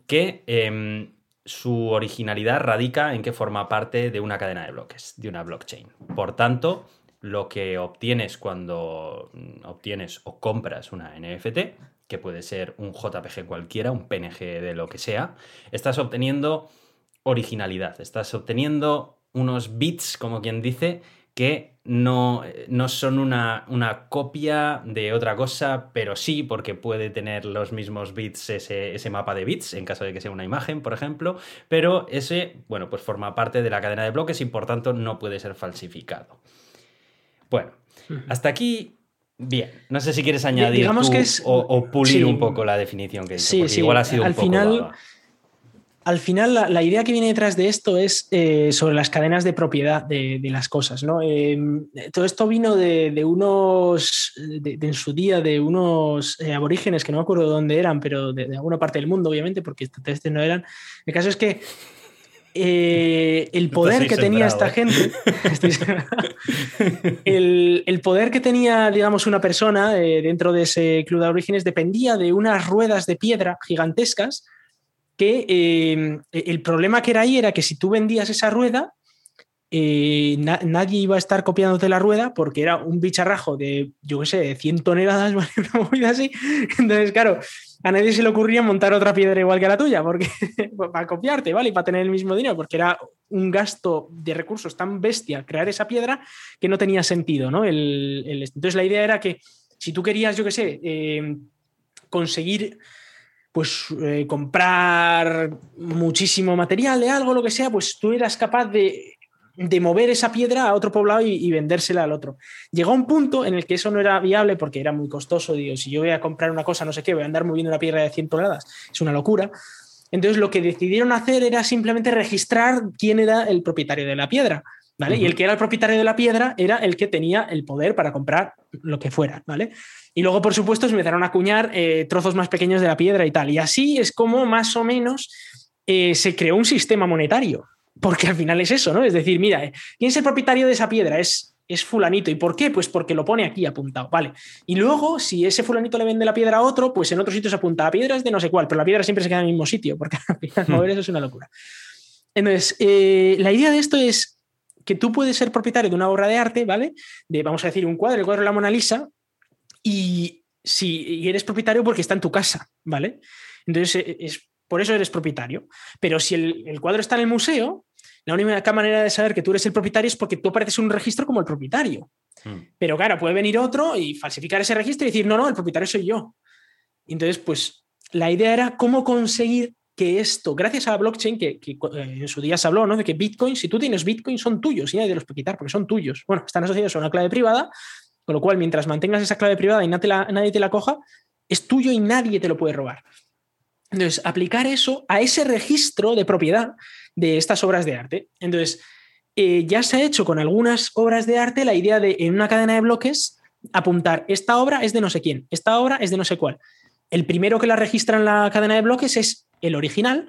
que em, su originalidad radica en que forma parte de una cadena de bloques, de una blockchain. Por tanto, lo que obtienes cuando obtienes o compras una NFT, que puede ser un JPG cualquiera, un PNG de lo que sea, estás obteniendo originalidad, estás obteniendo unos bits, como quien dice, que no, no son una, una, copia de otra cosa, pero sí porque puede tener los mismos bits ese, ese, mapa de bits, en caso de que sea una imagen, por ejemplo, pero ese, bueno, pues forma parte de la cadena de bloques y por tanto no puede ser falsificado. Bueno, hasta aquí Bien, no sé si quieres añadir o, pulir un poco la definición que he sí, igual ha sido al un poco final, al final la, idea que viene detrás de esto es eh, sobre las cadenas de propiedad de, las cosas. ¿no? Em, todo esto vino de, unos, en su día, de unos eh, aborígenes que no me acuerdo de dónde eran, pero de, alguna parte del mundo, obviamente, porque estos no eran. El caso es que eh, el poder que tenía esta gente, el, el, poder que tenía, digamos, una persona dentro de ese club de aborígenes dependía de unas ruedas de piedra gigantescas que eh, el problema que era ahí era que si tú vendías esa rueda, eh, nadie iba a estar copiándote la rueda porque era un bicharrajo de, yo qué sé, de 100 toneladas, movida así. Entonces, claro, a nadie se le ocurría montar otra piedra igual que la tuya, porque para copiarte, ¿vale? Y para tener el mismo dinero, porque era un gasto de recursos tan bestia crear esa piedra que no tenía sentido, ¿no? entonces, la idea era que si tú querías, yo qué sé, eh, conseguir pues eh, comprar muchísimo material de algo, lo que sea, pues tú eras capaz de, mover esa piedra a otro poblado y, vendérsela al otro. Llegó un punto en el que eso no era viable porque era muy costoso. Digo, si yo voy a comprar una cosa, no sé qué, voy a andar moviendo una piedra de 100 toneladas, es una locura. Entonces lo que decidieron hacer era simplemente registrar quién era el propietario de la piedra. ¿Vale? Y el que era el propietario de la piedra era el que tenía el poder para comprar lo que fuera, ¿vale? Y luego, por supuesto, se empezaron a acuñar eh, trozos más pequeños de la piedra y tal. Y así es como más o menos eh, se creó un sistema monetario. Porque al final es eso, ¿no? Es decir, mira, eh, ¿quién es el propietario de esa piedra? Es, es fulanito. ¿Y por qué? Pues porque lo pone aquí apuntado. Vale. Y luego, si ese fulanito le vende la piedra a otro, pues en otro sitio se apunta. La piedra es de no sé cuál, pero la piedra siempre se queda en el mismo sitio, porque al final mover eso es una locura. Entonces, la idea de esto es que tú puedes ser propietario de una obra de arte, ¿vale? De, vamos a decir, un cuadro, el cuadro de la Mona Lisa, y si eres propietario porque está en tu casa, ¿vale? Entonces, e, es, por eso eres propietario. Pero si el, cuadro está en el museo, la única manera de saber que tú eres el propietario es porque tú apareces en un registro como el propietario. Hmm. Pero claro, puede venir otro y falsificar ese registro y decir, no, no, el propietario soy yo. Entonces, pues la idea era cómo conseguir que esto, gracias a la blockchain, que, eh, en su día se habló, ¿no? De que Bitcoin, si tú tienes Bitcoin, son tuyos y nadie los puede quitar porque son tuyos. Bueno, están asociados a una clave privada, con lo cual, mientras mantengas esa clave privada y nadie te la, nadie te la coja, es tuyo y nadie te lo puede robar. Entonces, aplicar eso a ese registro de propiedad de estas obras de arte. Entonces, eh, ya se ha hecho con algunas obras de arte la idea de en una cadena de bloques apuntar, esta obra es de no sé quién, esta obra es de no sé cuál. El primero que la registra en la cadena de bloques es el original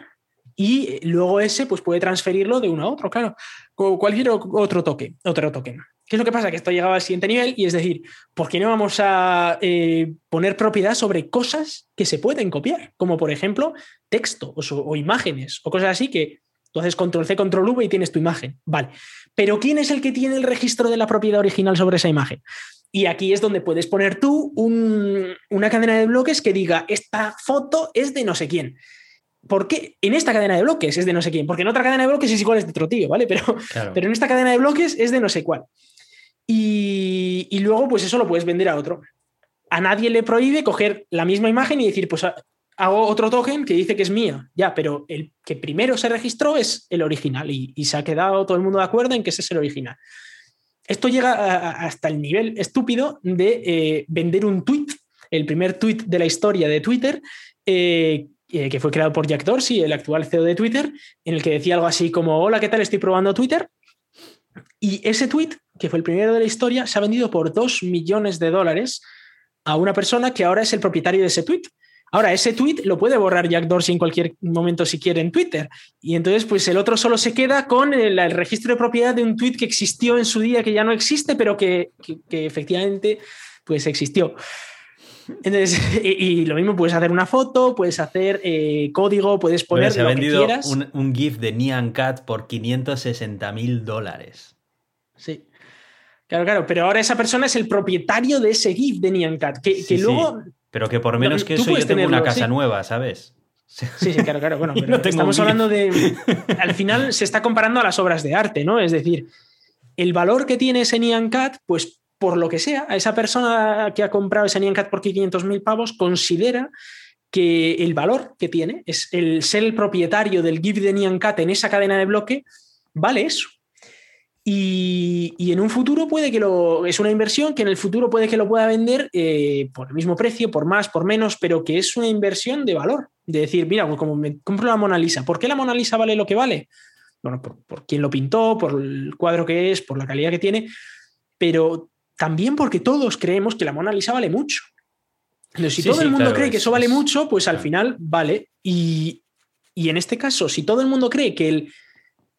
y luego ese pues puede transferirlo de uno a otro, claro, cualquier otro toque, otro token. ¿Qué es lo que pasa? Que esto llegado al siguiente nivel y es decir, ¿por qué no vamos a eh, poner propiedad sobre cosas que se pueden copiar? Como por ejemplo texto o, imágenes o cosas así que haces control C, control V y tienes tu imagen. Vale. Pero ¿quién es el que tiene el registro de la propiedad original sobre esa imagen? Y aquí es donde puedes poner tú una cadena de bloques que diga, esta foto es de no sé quién. ¿Por qué? En esta cadena de bloques es de no sé quién, porque en otra cadena de bloques es igual es de otro tío, ¿vale? Pero, pero en esta cadena de bloques es de no sé cuál. Y, y, luego, pues eso lo puedes vender a otro. A nadie le prohíbe coger la misma imagen y decir, pues hago otro token que dice que es mía. Ya, pero el que primero se registró es el original y, y se ha quedado todo el mundo de acuerdo en que ese es el original. Esto llega hasta el nivel estúpido de eh, vender un tweet, el primer tweet de la historia de Twitter, eh, eh, que fue creado por Jack Dorsey, el actual CEO de Twitter, en el que decía algo así como, hola, ¿qué tal? Estoy probando Twitter. Y ese tweet, que fue el primero de la historia, se ha vendido por 2 millones de dólares a una persona que ahora es el propietario de ese tweet. Ahora, ese tweet lo puede borrar Jack Dorsey en cualquier momento si quiere en Twitter. Y entonces, pues el otro solo se queda con el, registro de propiedad de un tweet que existió en su día, que ya no existe, pero que, efectivamente pues existió. Entonces, y, lo mismo, puedes hacer una foto, puedes hacer eh, código, puedes poner se ha vendido Un, GIF de Nyan Cat por 560 mil dólares. Sí. Claro, claro, pero ahora esa persona es el propietario de ese GIF de Nyan Cat, que, luego pero que por menos que eso yo tengo una casa nueva, ¿sabes? Sí, sí, claro, claro. Bueno, estamos hablando de. Al final se está comparando a las obras de arte, ¿no? Es decir, el valor que tiene ese Nyan Cat, pues por lo que sea, a esa persona que ha comprado ese Nyan Cat por 500.000 pavos considera que el valor que tiene es el ser el propietario del GIF de Nyan Cat en esa cadena de bloque, vale eso. Y, en un futuro puede que lo. Es una inversión que en el futuro puede que lo pueda vender eh, por el mismo precio, por más, por menos, pero que es una inversión de valor. De decir, mira, pues como me compro la Mona Lisa, ¿por qué la Mona Lisa vale lo que vale? Bueno, por, por quién lo pintó, por el cuadro que es, por la calidad que tiene, pero también porque todos creemos que la Mona Lisa vale mucho. si todo el mundo cree que eso vale mucho, pues al final vale. Y, y en este caso, si todo el mundo cree que el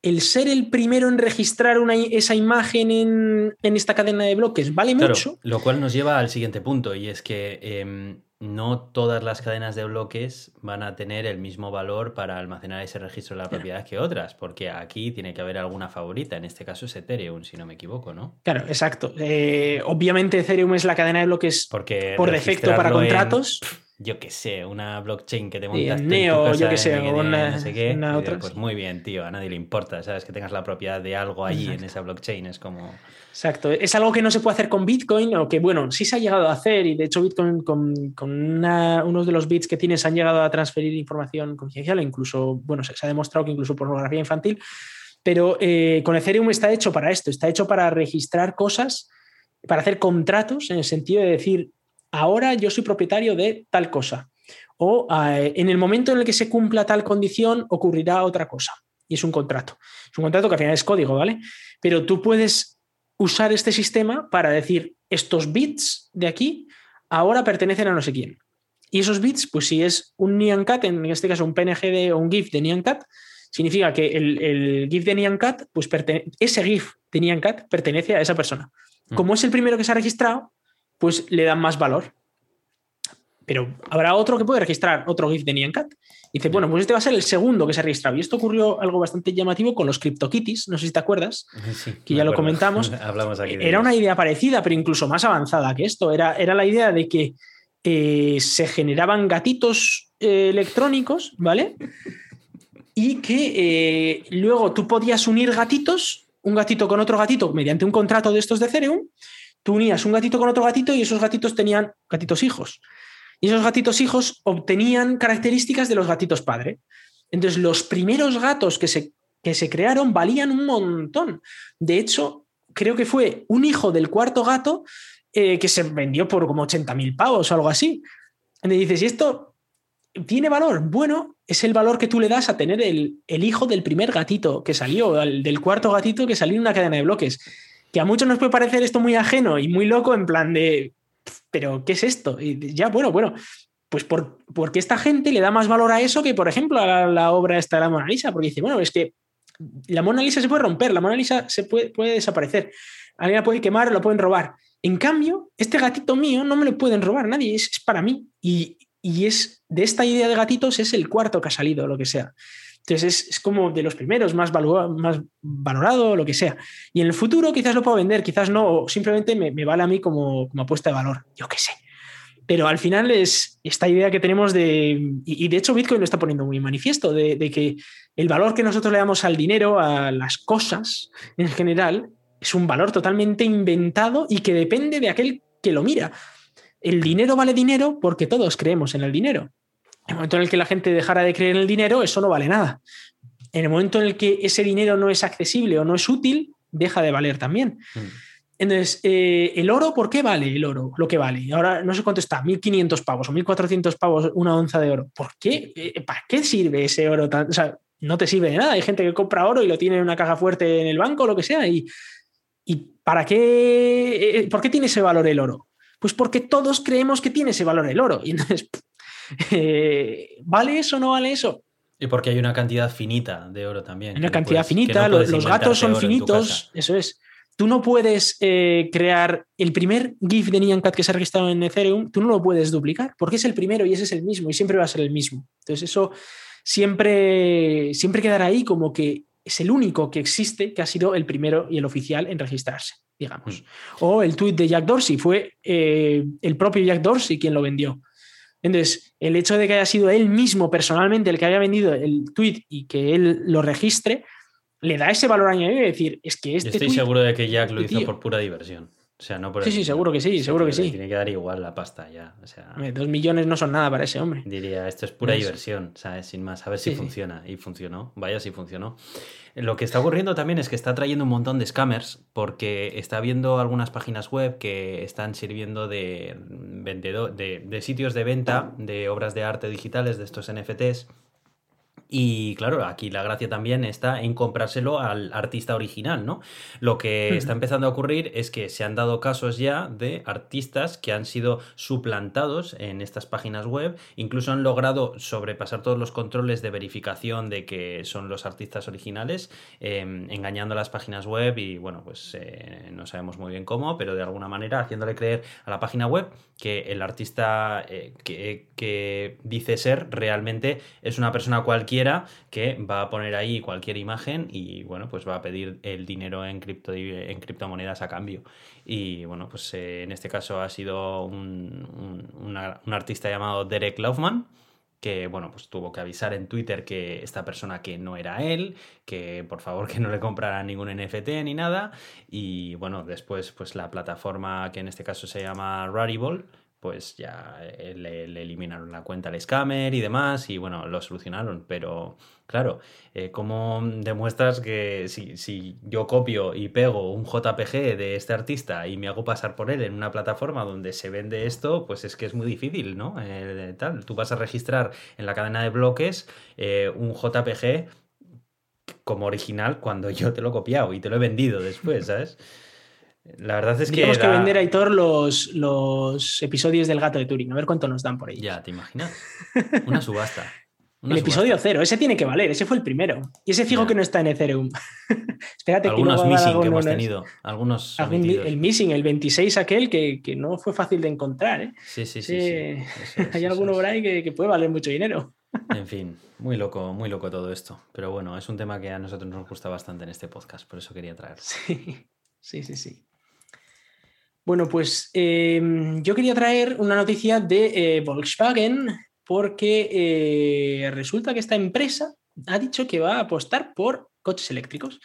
el ser el primero en registrar esa imagen en, esta cadena de bloques vale mucho. Lo cual nos lleva al siguiente punto, y es que em, no todas las cadenas de bloques van a tener el mismo valor para almacenar ese registro de la propiedad que otras, porque aquí tiene que haber alguna favorita, en este caso es Ethereum, si no me equivoco, ¿no? Claro, exacto. Eh, obviamente Ethereum es la cadena de bloques porque por defecto para contratos yo qué sé, una blockchain que te montas en Neo, yo qué sé, una, no sé qué, otra. Pues muy bien, tío, a nadie le importa, ¿sabes? Que tengas la propiedad de algo allí en esa blockchain, es como... Exacto, es algo que no se puede hacer con Bitcoin, o que, bueno, sí se ha llegado a hacer, y de hecho Bitcoin con, con unos de los bits que tienes han llegado a transferir información confidencial, e incluso, bueno, se, ha demostrado que incluso pornografía infantil, pero eh, con Ethereum está hecho para esto, está hecho para registrar cosas, para hacer contratos, en el sentido de decir, ahora yo soy propietario de tal cosa. o eh, en el momento en el que se cumpla tal condición ocurrirá otra cosa. Y es un contrato. Es un contrato que al final es código, ¿vale? Pero tú puedes usar este sistema para decir, estos bits de aquí ahora pertenecen a no sé quién. Y esos bits, pues si es un Nyan Cat, en este caso un PNG o un GIF de Nyan Cat, significa que el, GIF de Nyan Cat, pues ese GIF de Nyan Cat pertenece a esa persona. Mm. Como es el primero que se ha registrado, pues le dan más valor. Pero habrá otro que puede registrar otro GIF de Nyan Cat. Y dice, bueno, pues este va a ser el segundo que se ha registrado. Y esto ocurrió algo bastante llamativo con los CryptoKitties, no sé si te acuerdas, que ya lo comentamos. Hablamos aquí Era una idea parecida, pero incluso más avanzada que esto. Era, era la idea de que eh, se generaban gatitos eh, electrónicos, ¿vale? Y que eh, luego tú podías unir gatitos, un gatito con otro gatito, mediante un contrato de estos de Ethereum. Tú unías un gatito con otro gatito y esos gatitos tenían gatitos hijos. Y esos gatitos hijos obtenían características de los gatitos padre. Entonces, los primeros gatos que se, que se crearon valían un montón. De hecho, creo que fue un hijo del cuarto gato eh, que se vendió por como 80.000 pavos o algo así. Y dices, ¿y esto tiene valor? Bueno, es el valor que tú le das a tener el, el hijo del primer gatito que salió, del cuarto gatito que salió en una cadena de bloques. Que a muchos nos puede parecer esto muy ajeno y muy loco, en plan de, pero ¿qué es esto? Y ya, bueno, bueno, pues por, porque esta gente le da más valor a eso que, por ejemplo, a la, obra de la Mona Lisa, porque dice, bueno, es que la Mona Lisa se puede romper, la Mona Lisa se puede, puede desaparecer, alguien la puede quemar, lo pueden robar. En cambio, este gatito mío no me lo pueden robar nadie, es, para mí. Y, y, es de esta idea de gatitos es el cuarto que ha salido, lo que sea. Entonces es, como de los primeros, más, valorado, lo que sea. Y en el futuro quizás lo puedo vender, quizás no, o simplemente me, vale a mí como, como apuesta de valor, yo qué sé. Pero al final es esta idea que tenemos de, y, de hecho Bitcoin lo está poniendo muy manifiesto, de, de que el valor que nosotros le damos al dinero, a las cosas en general, es un valor totalmente inventado y que depende de aquel que lo mira. El dinero vale dinero porque todos creemos en el dinero. En el momento en el que la gente dejara de creer en el dinero, eso no vale nada. En el momento en el que ese dinero no es accesible o no es útil, deja de valer también. Mm. Entonces, eh, ¿el oro por qué vale el oro? Lo que vale. Ahora no sé cuánto está, 1.500 pavos o 1.400 pavos una onza de oro. ¿Por qué? Eh, ¿Para qué sirve ese oro? o sea, no te sirve de nada. Hay gente que compra oro y lo tiene en una caja fuerte en el banco o lo que sea. ¿Y, y para qué? Eh, ¿Por qué tiene ese valor el oro? Pues porque todos creemos que tiene ese valor el oro. Y entonces, eh, ¿vale eso o no vale eso? Y porque hay una cantidad finita de oro también. Una cantidad finita, los, gatos son finitos, eso es. Tú no puedes eh, crear el primer GIF de Nyan Cat que se ha registrado en Ethereum, tú no lo puedes duplicar, porque es el primero y ese es el mismo y siempre va a ser el mismo. Entonces eso siempre, siempre quedará ahí como que es el único que existe que ha sido el primero y el oficial en registrarse, digamos. Mm. O el tweet de Jack Dorsey, fue eh, el propio Jack Dorsey quien lo vendió. Entonces, el hecho de que haya sido él mismo personalmente el que haya vendido el tweet y que él lo registre, le da ese valor añadido y decir, es que este. estoy seguro de que Jack lo hizo por pura diversión. O sea, no por sí, sí, seguro que sí, seguro que sí. Tiene que dar igual la pasta ya. dos millones no son nada para ese hombre. Diría, esto es pura diversión, ¿sabes? Sin más, a ver si funciona. Y funcionó, vaya si funcionó. Lo que está ocurriendo también es que está trayendo un montón de scammers porque está viendo algunas páginas web que están sirviendo de, vendedor, de, de sitios de venta de obras de arte digitales, de estos NFTs y claro, aquí la gracia también está en comprárselo al artista original, ¿no? Lo que está empezando a ocurrir es que se han dado casos ya de artistas que han sido suplantados en estas páginas web, incluso han logrado sobrepasar todos los controles de verificación de que son los artistas originales, em, engañando a las páginas web y bueno, pues eh, no sabemos muy bien cómo, pero de alguna manera haciéndole creer a la página web que el artista eh, que, que dice ser realmente es una persona cualquiera que va a poner ahí cualquier imagen y bueno, pues va a pedir el dinero en, cripto, en criptomonedas a cambio. Y bueno, pues eh, en este caso ha sido un, un, artista llamado Derek Laufman que bueno, pues tuvo que avisar en Twitter que esta persona que no era él, que por favor que no le comprara ningún NFT ni nada. Y bueno, después pues la plataforma que en este caso se llama Rarible, pues ya eh, le, eliminaron la cuenta al scammer y demás, y bueno, lo solucionaron. Pero claro, eh, ¿cómo demuestras que si, yo copio y pego un JPG de este artista y me hago pasar por él en una plataforma donde se vende esto, pues es que es muy difícil, ¿no? Eh, tal, tú vas a registrar en la cadena de bloques un JPG como original cuando yo te lo he copiado y te lo he vendido después, ¿sabes? La verdad es que. Tenemos que vender a Hitor los, los episodios del gato de Turing, a ver cuánto nos dan por ahí. Ya, ¿te imaginas? Una subasta. el episodio cero, ese tiene que valer, ese fue el primero. Y ese fijo que no está en Ethereum. Espérate algunos que missing que hemos tenido. Algunos. el missing, el 26 aquel que, que, no fue fácil de encontrar. ¿eh? Sí, sí, sí. Hay alguno por ahí que, que puede valer mucho dinero. En fin, muy loco, muy loco todo esto. Pero bueno, es un tema que a nosotros nos gusta bastante en este podcast, por eso quería traerlo. Sí, sí, sí, sí. Bueno, pues em, yo quería traer una noticia de eh, Volkswagen porque eh, resulta que esta empresa ha dicho que va a apostar por coches eléctricos.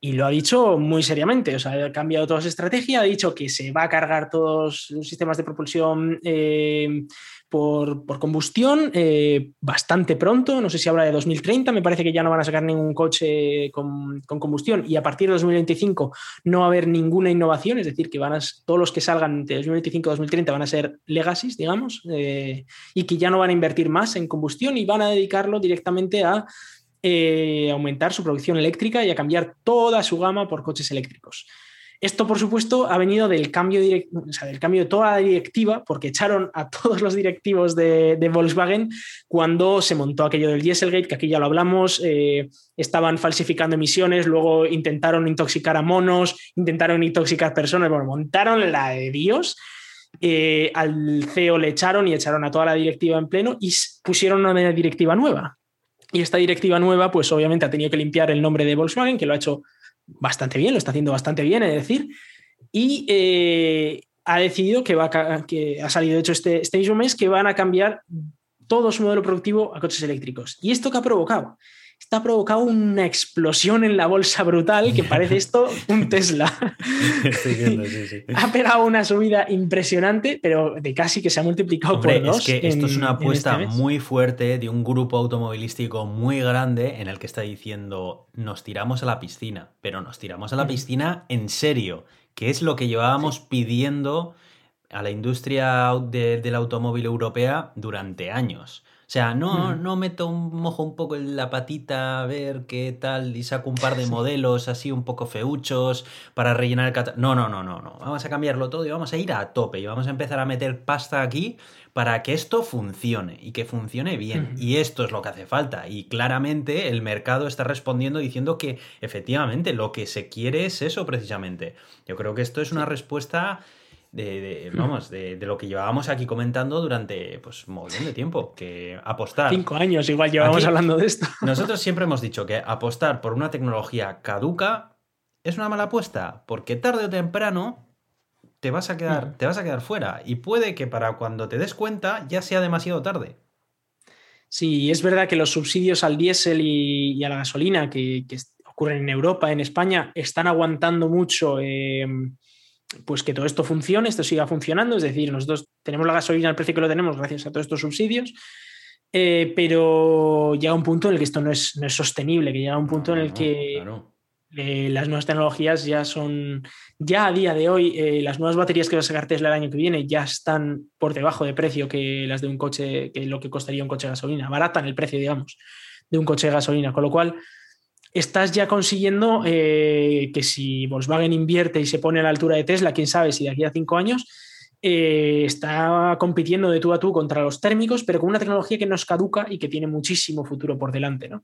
Y lo ha dicho muy seriamente, o sea, ha cambiado toda su estrategia, ha dicho que se va a cargar todos los sistemas de propulsión em, por, combustión eh, bastante pronto, no sé si habla de 2030, me parece que ya no van a sacar ningún coche con, combustión y a partir de 2025 no va a haber ninguna innovación, es decir, que van a, todos los que salgan de 2025 a 2030 van a ser legacies, digamos, eh, y que ya no van a invertir más en combustión y van a dedicarlo directamente a eh, aumentar su producción eléctrica y a cambiar toda su gama por coches eléctricos. Esto, por supuesto, ha venido del cambio, del cambio de toda la directiva, porque echaron a todos los directivos de, Volkswagen cuando se montó aquello del Dieselgate, que aquí ya lo hablamos, eh, estaban falsificando emisiones, luego intentaron intoxicar a monos, intentaron intoxicar personas, bueno, montaron la de Dios. Eh, al CEO le echaron y echaron a toda la directiva en pleno y pusieron una directiva nueva. Y esta directiva nueva, pues obviamente ha tenido que limpiar el nombre de Volkswagen, que lo ha hecho bastante bien, lo está haciendo bastante bien, es decir, y eh, ha decidido que, va que ha salido de hecho este, este mismo mes que van a cambiar todo su modelo productivo a coches eléctricos. ¿Y esto qué ha provocado? Está provocado una explosión en la bolsa brutal que parece esto un Tesla. Ha pegado una subida impresionante, pero de casi que se ha multiplicado por dos. Es que esto es una apuesta este muy fuerte de un grupo automovilístico muy grande en el que está diciendo nos tiramos a la piscina, pero nos tiramos a la piscina en serio, que es lo que llevábamos pidiendo a la industria del automóvil europea durante años. O sea, no, no meto un mojo un poco en la patita a ver qué tal y saco un par de modelos así un poco feuchos para rellenar el catálogo. No, no, no, no, no. Vamos a cambiarlo todo y vamos a ir a tope y vamos a empezar a meter pasta aquí para que esto funcione y que funcione bien. Y esto es lo que hace falta. Y claramente el mercado está respondiendo diciendo que efectivamente lo que se quiere es eso precisamente. Yo creo que esto es una respuesta de, vamos, de, lo que llevábamos aquí comentando durante pues un montón de tiempo, que apostar. Cinco años igual llevamos hablando de esto. Nosotros siempre hemos dicho que apostar por una tecnología caduca es una mala apuesta, porque tarde o temprano te vas a quedar, te vas a quedar fuera. Y puede que para cuando te des cuenta ya sea demasiado tarde. Sí, es verdad que los subsidios al diésel y, a la gasolina que, ocurren en Europa, en España, están aguantando mucho. Eh, pues que todo esto funcione, esto siga funcionando, es decir, nosotros tenemos la gasolina al precio que lo tenemos gracias a todos estos subsidios, eh, pero llega un punto en el que esto no es, no es sostenible, que llega un punto en el que eh, las nuevas tecnologías ya son, ya a día de hoy, eh, las nuevas baterías que va a sacar Tesla el año que viene ya están por debajo de precio que las de un coche, que lo que costaría un coche de gasolina, baratan el precio, digamos, de un coche de gasolina, con lo cual estás ya consiguiendo eh, que si Volkswagen invierte y se pone a la altura de Tesla, quién sabe si de aquí a cinco años, eh, está compitiendo de tú a tú contra los térmicos, pero con una tecnología que nos caduca y que tiene muchísimo futuro por delante. ¿no?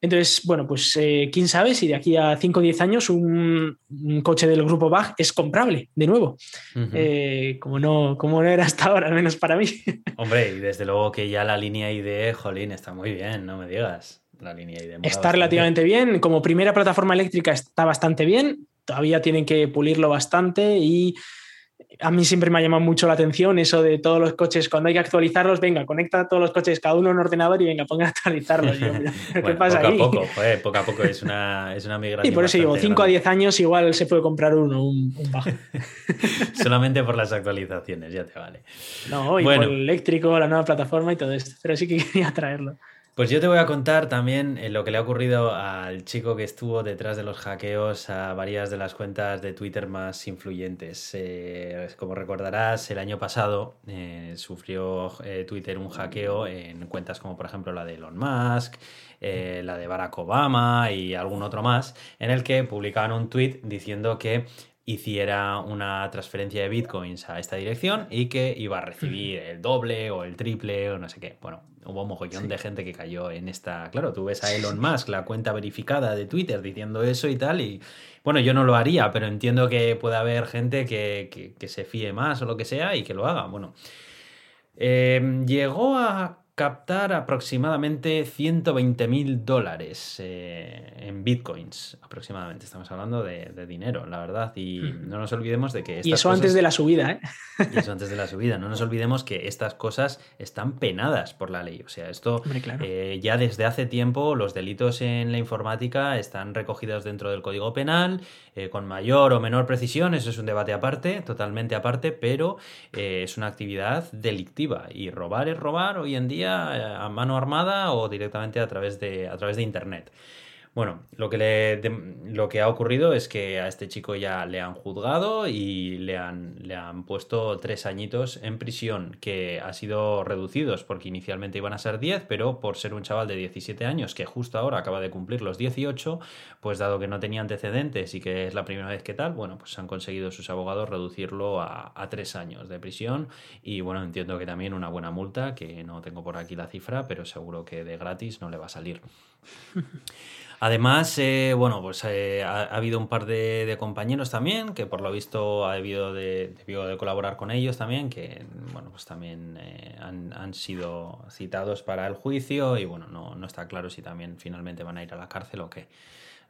Entonces, bueno, pues eh, quién sabe si de aquí a 5 o 10 años un, coche del grupo BAG es comprable de nuevo, como, no, como no era hasta ahora, al menos para mí. Hombre, y desde luego que ya la línea ID, jolín, está muy bien, no me digas la línea Está relativamente bien. Como primera plataforma eléctrica está bastante bien. Todavía tienen que pulirlo bastante y a mí siempre me ha llamado mucho la atención eso de todos los coches, cuando hay que actualizarlos, venga, conecta todos los coches, cada uno en un ordenador y venga, ponga a actualizarlos. ¿Qué pasa poco A poco, poco a poco, es una, es una migración. Y por eso digo, 5 a 10 años igual se puede comprar uno, un, un bajo. Solamente por las actualizaciones, ya te vale. No, y por el eléctrico, la nueva plataforma y todo esto, pero sí que quería traerlo. Pues yo te voy a contar también eh, lo que le ha ocurrido al chico que estuvo detrás de los hackeos a varias de las cuentas de Twitter más influyentes. Eh, como recordarás, el año pasado eh, sufrió Twitter un hackeo en cuentas como por ejemplo la de Elon Musk, la de Barack Obama y algún otro más, en el que publicaban un tweet diciendo que hiciera una transferencia de bitcoins a esta dirección y que iba a recibir el doble o el triple o no sé qué. Bueno, hubo un mogollón de gente que cayó en esta. Claro, tú ves a Elon Musk, la cuenta verificada de Twitter, diciendo eso y tal. Y bueno, yo no lo haría, pero entiendo que puede haber gente que, se fíe más o lo que sea y que lo haga. Bueno, eh, llegó a captar aproximadamente 120 mil dólares eh, en bitcoins, aproximadamente. Estamos hablando de, dinero, la verdad. Y hmm. no nos olvidemos de que... y eso antes de la subida, ¿eh? Y eso antes de la subida. No nos olvidemos que estas cosas están penadas por la ley. O sea, esto eh, ya desde hace tiempo los delitos en la informática están recogidos dentro del Código Penal, eh, con mayor o menor precisión. Eso es un debate aparte, totalmente aparte, pero es una actividad delictiva. Y robar es robar hoy en día eh, a mano armada o directamente a través de, a través de Internet. Bueno, lo que, le, lo que ha ocurrido es que a este chico ya le han juzgado y le han, le han puesto tres añitos en prisión, que ha sido reducidos porque inicialmente iban a ser 10, pero por ser un chaval de 17 años que justo ahora acaba de cumplir los 18, pues dado que no tenía antecedentes y que es la primera vez que tal, bueno, pues han conseguido sus abogados reducirlo a, a tres años de prisión y bueno, entiendo que también una buena multa, que no tengo por aquí la cifra, pero seguro que de gratis no le va a salir. Además, eh, bueno, pues eh, ha, habido un par de, compañeros también que por lo visto ha debido de, de colaborar con ellos también, que bueno, pues también eh, han, sido citados para el juicio y bueno, no, no, está claro si también finalmente van a ir a la cárcel o qué.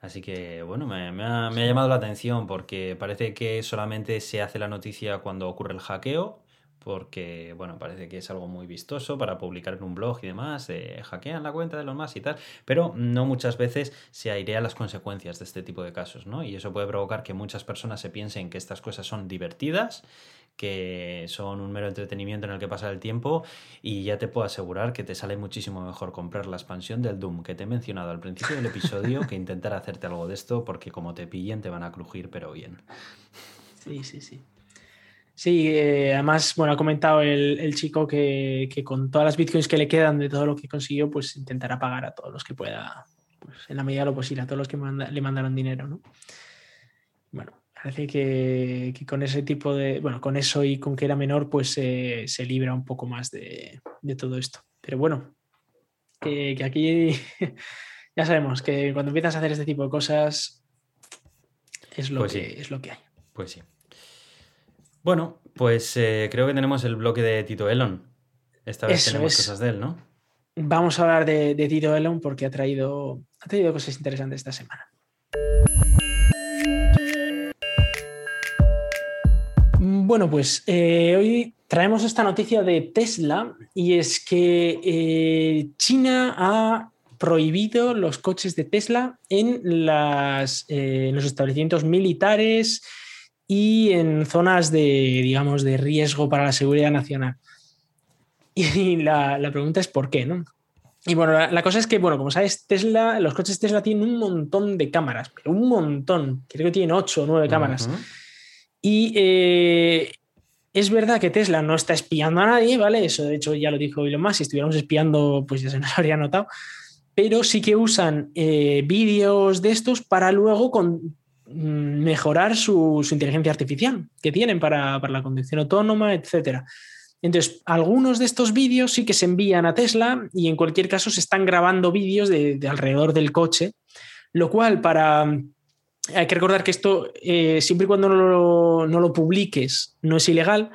Así que bueno, me, me, ha, me ha llamado la atención porque parece que solamente se hace la noticia cuando ocurre el hackeo porque, bueno, parece que es algo muy vistoso para publicar en un blog y demás, hackean la cuenta de los más y tal, pero no muchas veces se airean las consecuencias de este tipo de casos, ¿no? Y eso puede provocar que muchas personas se piensen que estas cosas son divertidas, que son un mero entretenimiento en el que pasa el tiempo y ya te puedo asegurar que te sale muchísimo mejor comprar la expansión del Doom que te he mencionado al principio del episodio que intentar hacerte algo de esto porque como te pillen te van a crujir pero bien. Sí, sí, sí. Sí, eh, además, bueno, ha comentado el, chico que, con todas las bitcoins que le quedan de todo lo que consiguió, pues intentará pagar a todos los que pueda, pues, en la medida de lo posible, a todos los que le mandaron dinero, ¿no? Bueno, parece que, con ese tipo de, bueno, con eso y con que era menor, pues se libra un poco más de, todo esto. Pero bueno, que, aquí ya sabemos que cuando empiezas a hacer este tipo de cosas es lo, pues que, es lo que hay. Pues sí. Bueno, pues eh, creo que tenemos el bloque de Tito Elon. Esta vez tenemos cosas de él, ¿no? Vamos a hablar de, Tito Elon porque ha traído, ha traído cosas interesantes esta semana. Bueno, pues eh, hoy traemos esta noticia de Tesla y es que eh, China ha prohibido los coches de Tesla en, las, los establecimientos militares y en zonas de, digamos, de riesgo para la seguridad nacional. Y la, pregunta es por qué, ¿no? Y bueno, la, cosa es que, bueno, como sabes, Tesla, los coches Tesla tienen un montón de cámaras, pero un montón, creo que tienen ocho o nueve cámaras. Y eh, es verdad que Tesla no está espiando a nadie, ¿vale? Eso de hecho ya lo dijo Elon Musk, si estuviéramos espiando, pues ya se nos habría notado. Pero sí que usan eh, vídeos de estos para luego con, mejorar su, inteligencia artificial que tienen para, la conducción autónoma, etc. Entonces, algunos de estos vídeos sí que se envían a Tesla y en cualquier caso se están grabando vídeos de, alrededor del coche, lo cual para... Hay que recordar que esto, eh, siempre y cuando no lo, publiques, no es ilegal,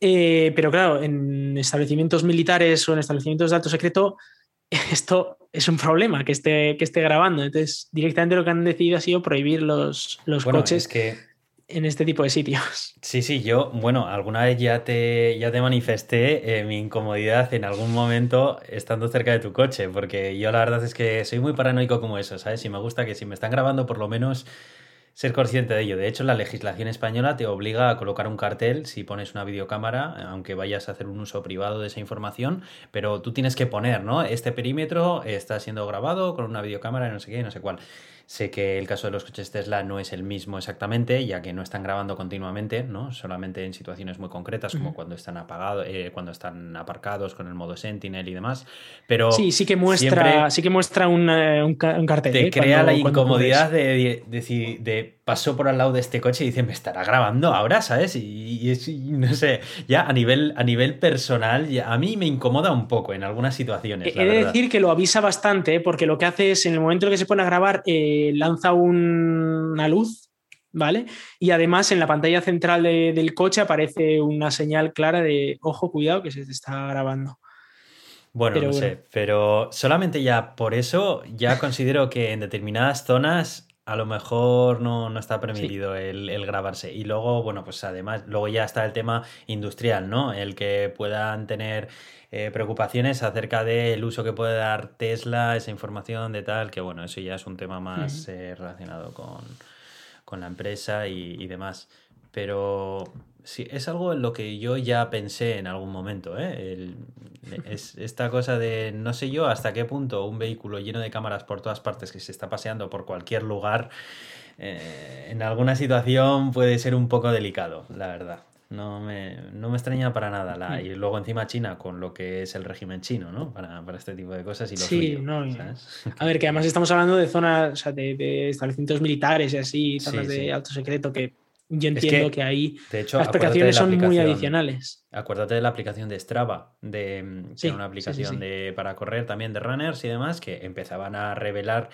eh, pero claro, en establecimientos militares o en establecimientos de alto secreto, esto es un problema que esté, que esté grabando. Entonces, directamente lo que han decidido ha sido prohibir los, los coches. Es que en este tipo de sitios. Sí, sí, yo, bueno, alguna vez ya te, ya te manifesté eh, mi incomodidad en algún momento estando cerca de tu coche, porque yo la verdad es que soy muy paranoico como eso, ¿sabes? Y me gusta que si me están grabando por lo menos ser consciente de ello. De hecho, la legislación española te obliga a colocar un cartel si pones una videocámara, aunque vayas a hacer un uso privado de esa información, pero tú tienes que poner, ¿no? Este perímetro está siendo grabado con una videocámara y no sé qué, no sé cuál. Sé que el caso de los coches Tesla no es el mismo exactamente, ya que no están grabando continuamente, ¿no? Solamente en situaciones muy concretas, como cuando están apagados, eh, cuando están aparcados con el modo Sentinel y demás. Pero sí, sí que muestra, sí que muestra un, un, cartel. Te ¿eh? crea la incomodidad de, decir de pasó por al lado de este coche y dice, me estará grabando ahora, ¿sabes? Y, no sé, ya a nivel, a nivel personal, ya, a mí me incomoda un poco en algunas situaciones. He de decir que lo avisa bastante, ¿eh? porque lo que hace es, en el momento en que se pone a grabar, eh, lanza una luz, ¿vale? Y además en la pantalla central del coche aparece una señal clara de, ojo, cuidado, que se te está grabando. Bueno, no sé, pero solamente ya por eso ya considero que en determinadas zonas a lo mejor no, está permitido el, grabarse. Y luego, bueno, pues además, luego ya está el tema industrial, ¿no? El que puedan tener eh, preocupaciones acerca del uso que puede dar Tesla, esa información de tal, que bueno, eso ya es un tema más eh, relacionado con, la empresa y, y demás. Pero Sí, es algo en lo que yo ya pensé en algún momento. ¿eh? Es esta cosa de no sé yo hasta qué punto un vehículo lleno de cámaras por todas partes que se está paseando por cualquier lugar, eh, en alguna situación puede ser un poco delicado, la verdad. No me, no me extraña para nada. La, mm. y luego encima China con lo que es el régimen chino, ¿no? Para, este tipo de cosas. Y lo sí, no, A ver, que además estamos hablando de zonas, o sea, de, establecimientos militares y así, zonas de alto secreto que yo entiendo que, ahí las aplicaciones son muy adicionales. Acuérdate de la aplicación de Strava, de que una aplicación de, para correr también de runners y demás, que empezaban a revelar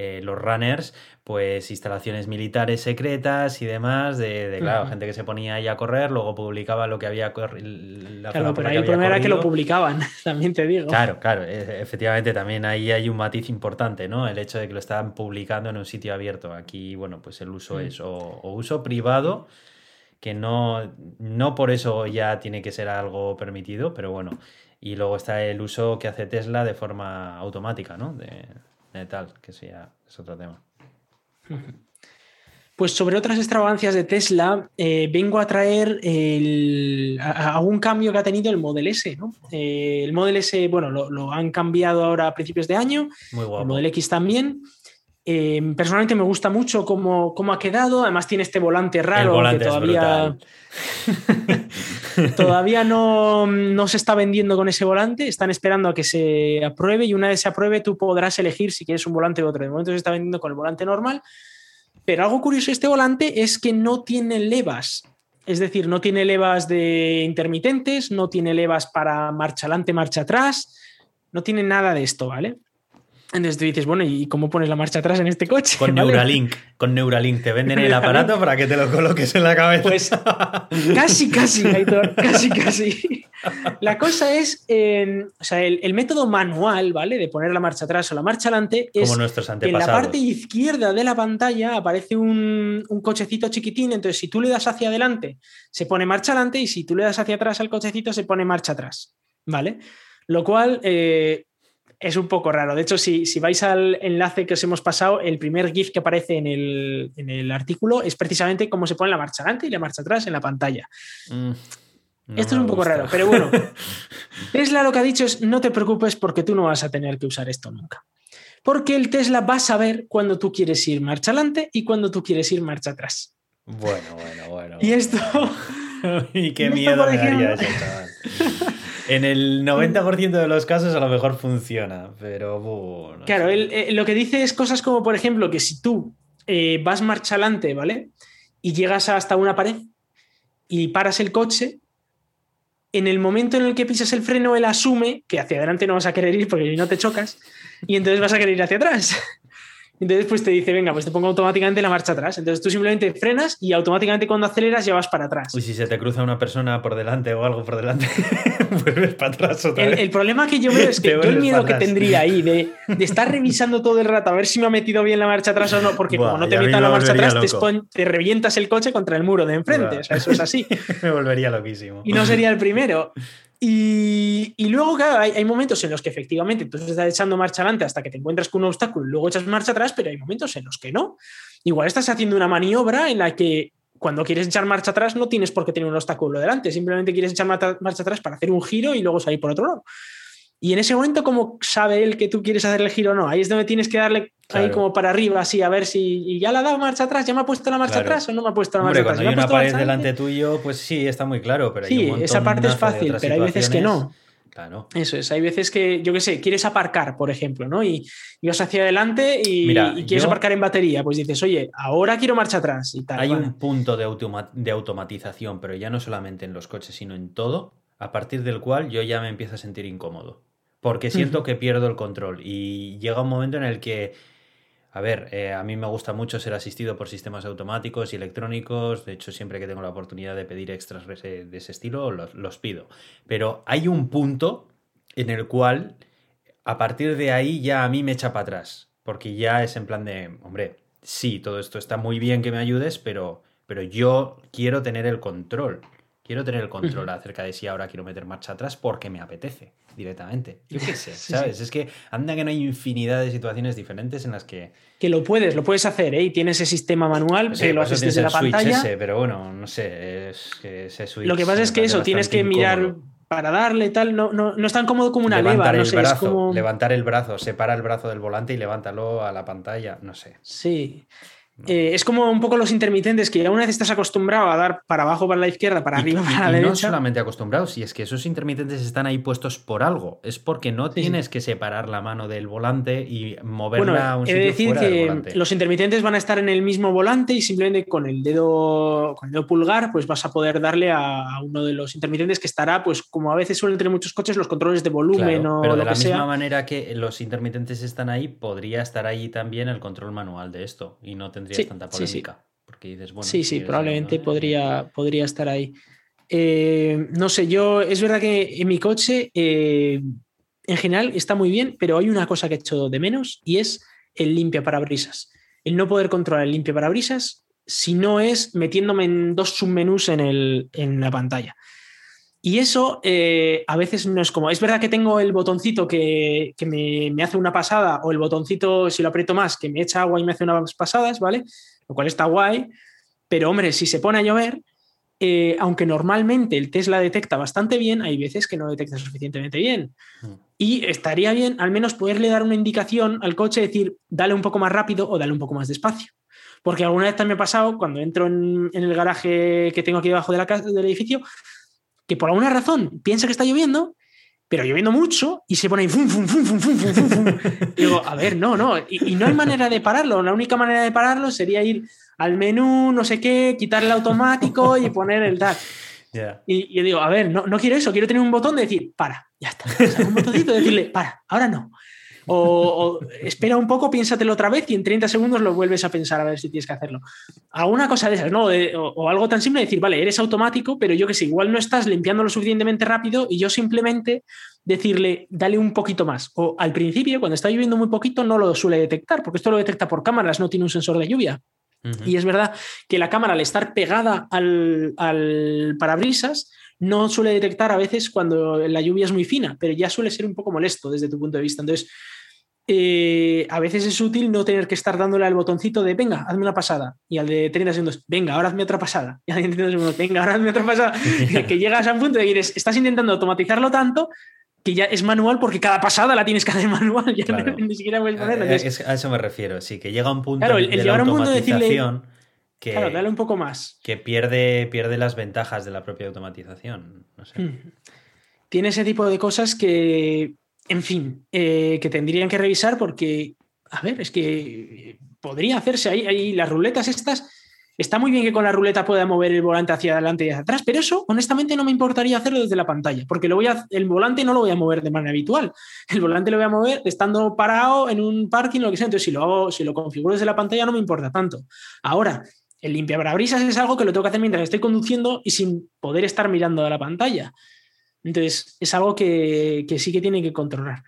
eh, los runners, pues instalaciones militares secretas y demás, de, claro, gente que se ponía ahí a correr, luego publicaba lo que había. Claro, pero ahí el problema era que lo publicaban, también te digo. Claro, claro, e, efectivamente también ahí hay un matiz importante, ¿no? El hecho de que lo estaban publicando en un sitio abierto. Aquí, bueno, pues el uso mm. es o, uso privado que no, no por eso ya tiene que ser algo permitido, pero bueno. Y luego está el uso que hace Tesla de forma automática, ¿no? De, tal, que sea, es otro tema. Pues sobre otras extravagancias de Tesla, eh, vengo a traer el, algún cambio que ha tenido el Model S. ¿no? Eh, el Model S, bueno, lo, han cambiado ahora a principios de año. Muy El Model X también. Eh, personalmente me gusta mucho cómo, cómo, ha quedado. Además, tiene este volante raro que todavía, todavía no, no, se está vendiendo con ese volante. Están esperando a que se apruebe y una vez se apruebe, tú podrás elegir si quieres un volante u otro. De momento se está vendiendo con el volante normal. Pero algo curioso de este volante es que no tiene levas. Es decir, no tiene levas de intermitentes, no tiene levas para marcha adelante, marcha atrás, no tiene nada de esto, ¿vale? Entonces tú dices, bueno, ¿y cómo pones la marcha atrás en este coche? Con Neuralink, con Neuralink. Te venden el aparato para que te lo coloques en la cabeza. Pues casi, casi, Aitor, casi, casi. La cosa es, o sea, el, método manual, ¿vale? De poner la marcha atrás o la marcha adelante es Como nuestros en la parte izquierda de la pantalla aparece un, un, cochecito chiquitín, entonces si tú le das hacia adelante se pone marcha adelante y si tú le das hacia atrás al cochecito se pone marcha atrás, ¿vale? Lo cual eh, es un poco raro. De hecho, si, vais al enlace que os hemos pasado, el primer GIF que aparece en el, artículo es precisamente cómo se pone la marcha adelante y la marcha atrás en la pantalla. Mm, Esto es un poco raro, pero bueno. Tesla lo que ha dicho es no te preocupes porque tú no vas a tener que usar esto nunca. Porque el Tesla va a saber cuando tú quieres ir marcha adelante y cuando tú quieres ir marcha atrás. Bueno, bueno, bueno. Y esto... y qué miedo me daría eso, chaval. En el 90% de los casos a lo mejor funciona, pero bueno. Claro, eh, lo que dice es cosas como, por ejemplo, que si tú eh, vas marcha adelante, ¿vale? Y llegas hasta una pared y paras el coche, en el momento en el que pisas el freno, él asume que hacia adelante no vas a querer ir porque no te chocas y entonces vas a querer ir hacia atrás. Entonces, pues te dice, venga, pues te pongo automáticamente la marcha atrás. Entonces tú simplemente frenas y automáticamente cuando aceleras ya vas para atrás. Y si se te cruza una persona por delante o algo por delante, vuelves para atrás otra el, vez. El problema que yo veo es que yo el miedo que tendría ahí de, de, estar revisando todo el rato a ver si me ha metido bien la marcha atrás o no, porque Buah, como no te metan la marcha atrás, te, te, revientas el coche contra el muro de enfrente. O sea, eso es así. me volvería loquísimo. Y no sería el primero. Y, luego, claro, hay, hay, momentos en los que efectivamente tú estás echando marcha adelante hasta que te encuentras con un obstáculo y luego echas marcha atrás, pero hay momentos en los que no. Igual estás haciendo una maniobra en la que cuando quieres echar marcha atrás no tienes por qué tener un obstáculo delante, simplemente quieres echar marcha atrás para hacer un giro y luego salir por otro lado. Y en ese momento, ¿cómo sabe él que tú quieres hacer el giro o no? Ahí es donde tienes que darle claro. ahí como para arriba, así, a ver si y ya le ha dado marcha atrás, ya me ha puesto la marcha claro. atrás o no me ha puesto la Hombre, marcha cuando atrás. hay una pared delante tuyo, pues sí, está muy claro, pero sí, hay un esa parte es fácil, pero hay veces que no. Claro. Eso es, hay veces que, yo qué sé, quieres aparcar, por ejemplo, ¿no? Y, y vas hacia adelante y, Mira, y quieres yo... aparcar en batería, pues dices, oye, ahora quiero marcha atrás y tal. Hay un punto de, automa de automatización, pero ya no solamente en los coches, sino en todo, a partir del cual yo ya me empiezo a sentir incómodo. Porque siento que pierdo el control y llega un momento en el que a ver, eh, a mí me gusta mucho ser asistido por sistemas automáticos y electrónicos. De hecho, siempre que tengo la oportunidad de pedir extras de ese, estilo, los, los, pido. Pero hay un punto en el cual, a partir de ahí, ya a mí me echa para atrás. Porque ya es en plan de, hombre, sí, todo esto está muy bien que me ayudes, pero, pero yo quiero tener el control. Quiero tener el control acerca de si ahora quiero meter marcha atrás porque me apetece directamente. Yo qué sé, ¿sabes? Sí. Es que anda que no hay infinidad de situaciones diferentes en las que... Que lo puedes, lo puedes hacer, ¿eh? Y tienes ese sistema manual sí, que lo haces desde la pantalla. Ese, pero bueno, no sé, es que ese switch... Lo que pasa es que eso, tienes que mirar incómodo. para darle tal, no, no, no es tan cómodo como una levantar leva, no el sé, brazo, es como... Levantar el brazo, separa el brazo del volante y levántalo a la pantalla, no sé. Sí. Eh, es como un poco los intermitentes que ya una vez estás acostumbrado a dar para abajo, para la izquierda, para y, arriba, para y la derecha. No solamente acostumbrados, si es que esos intermitentes están ahí puestos por algo, es porque no sí, tienes que separar la mano del volante y moverla bueno, a un he sitio de decir fuera que del volante. Los intermitentes van a estar en el mismo volante y simplemente con el dedo, con el dedo pulgar, pues vas a poder darle a uno de los intermitentes que estará, pues como a veces suelen tener muchos coches, los controles de volumen claro, o pero lo de la que misma sea. manera que los intermitentes están ahí, podría estar ahí también el control manual de esto y no tendrías Sí, tanta sí, sí. polémica. Porque dices, bueno, sí, sí, probablemente ¿no? podría, podría estar ahí. Eh, no sé, yo es verdad que en mi coche eh, en general está muy bien, pero hay una cosa que he hecho de menos y es el limpia parabrisas. El no poder controlar el limpia parabrisas si no es metiéndome en dos submenús en, el, en la pantalla. Y eso eh, a veces no es como. Es verdad que tengo el botoncito que, que me, me, hace una pasada, o el botoncito, si lo aprieto más, que me echa agua y me hace unas pasadas, ¿vale? Lo cual está guay. Pero, hombre, si se pone a llover, eh, aunque normalmente el Tesla detecta bastante bien, hay veces que no detecta suficientemente bien. Mm. Y estaría bien al menos poderle dar una indicación al coche, decir, dale un poco más rápido o dale un poco más despacio. Porque alguna vez también me ha pasado, cuando entro en, en el garaje que tengo aquí debajo de la casa, del edificio, que por alguna razón piensa que está lloviendo, pero lloviendo mucho y se pone ahí fum, fum, fum, fum, fum, fum, fum, digo, a ver, no, no. Y, y, no hay manera de pararlo. La única manera de pararlo sería ir al menú, no sé qué, quitar el automático y poner el tal. Yeah. Y yo digo, a ver, no, no quiero eso, quiero tener un botón de decir, para, ya está. O sea, un botoncito de decirle, para, ahora no. O, o, espera un poco, piénsatelo otra vez y en 30 segundos lo vuelves a pensar a ver si tienes que hacerlo. Alguna cosa de esas, ¿no? De, o, o, algo tan simple de decir, vale, eres automático, pero yo que sé, igual no estás limpiando lo suficientemente rápido y yo simplemente decirle, dale un poquito más. O al principio, cuando está lloviendo muy poquito, no lo suele detectar, porque esto lo detecta por cámaras, no tiene un sensor de lluvia. Uh -huh. Y es verdad que la cámara, al estar pegada al, al parabrisas, no suele detectar a veces cuando la lluvia es muy fina, pero ya suele ser un poco molesto desde tu punto de vista. Entonces, eh, a veces es útil no tener que estar dándole al botoncito de venga, hazme una pasada. Y al de 30 segundos, venga, ahora hazme otra pasada. Y al de 30 segundos, venga, ahora hazme otra pasada. que llegas a un punto de que eres, estás intentando automatizarlo tanto que ya es manual porque cada pasada la tienes que hacer manual. Ya claro. ni siquiera puedes es, a eso me refiero. Sí, que llega un punto claro, el, el de la a un punto de decirle. Que, claro, dale un poco más. Que pierde, pierde las ventajas de la propia automatización. No sé. Hmm. Tiene ese tipo de cosas que, en fin, eh, que tendrían que revisar porque, a ver, es que podría hacerse ahí, ahí las ruletas estas. Está muy bien que con la ruleta pueda mover el volante hacia adelante y hacia atrás, pero eso honestamente no me importaría hacerlo desde la pantalla, porque lo voy a, el volante no lo voy a mover de manera habitual. El volante lo voy a mover estando parado en un parking, lo que sea. Entonces, si lo hago, si lo configuro desde la pantalla, no me importa tanto. Ahora, el limpiabrabrisas es algo que lo tengo que hacer mientras estoy conduciendo y sin poder estar mirando a la pantalla. Entonces, es algo que, sí que tiene que controlar.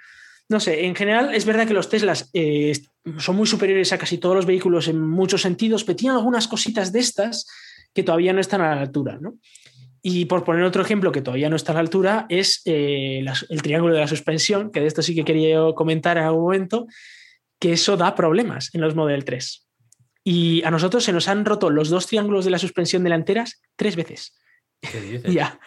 No sé, en general es verdad que los Teslas eh, son muy superiores a casi todos los vehículos en muchos sentidos, pero tienen algunas cositas de estas que todavía no están a la altura. Y por poner otro ejemplo que todavía no está a la altura, es eh, el triángulo de la suspensión, que de esto sí que quería comentar en algún momento, que eso da problemas en los Model 3. Y a nosotros se nos han roto los dos triángulos de la suspensión delanteras tres veces. ¿Qué dices? ya.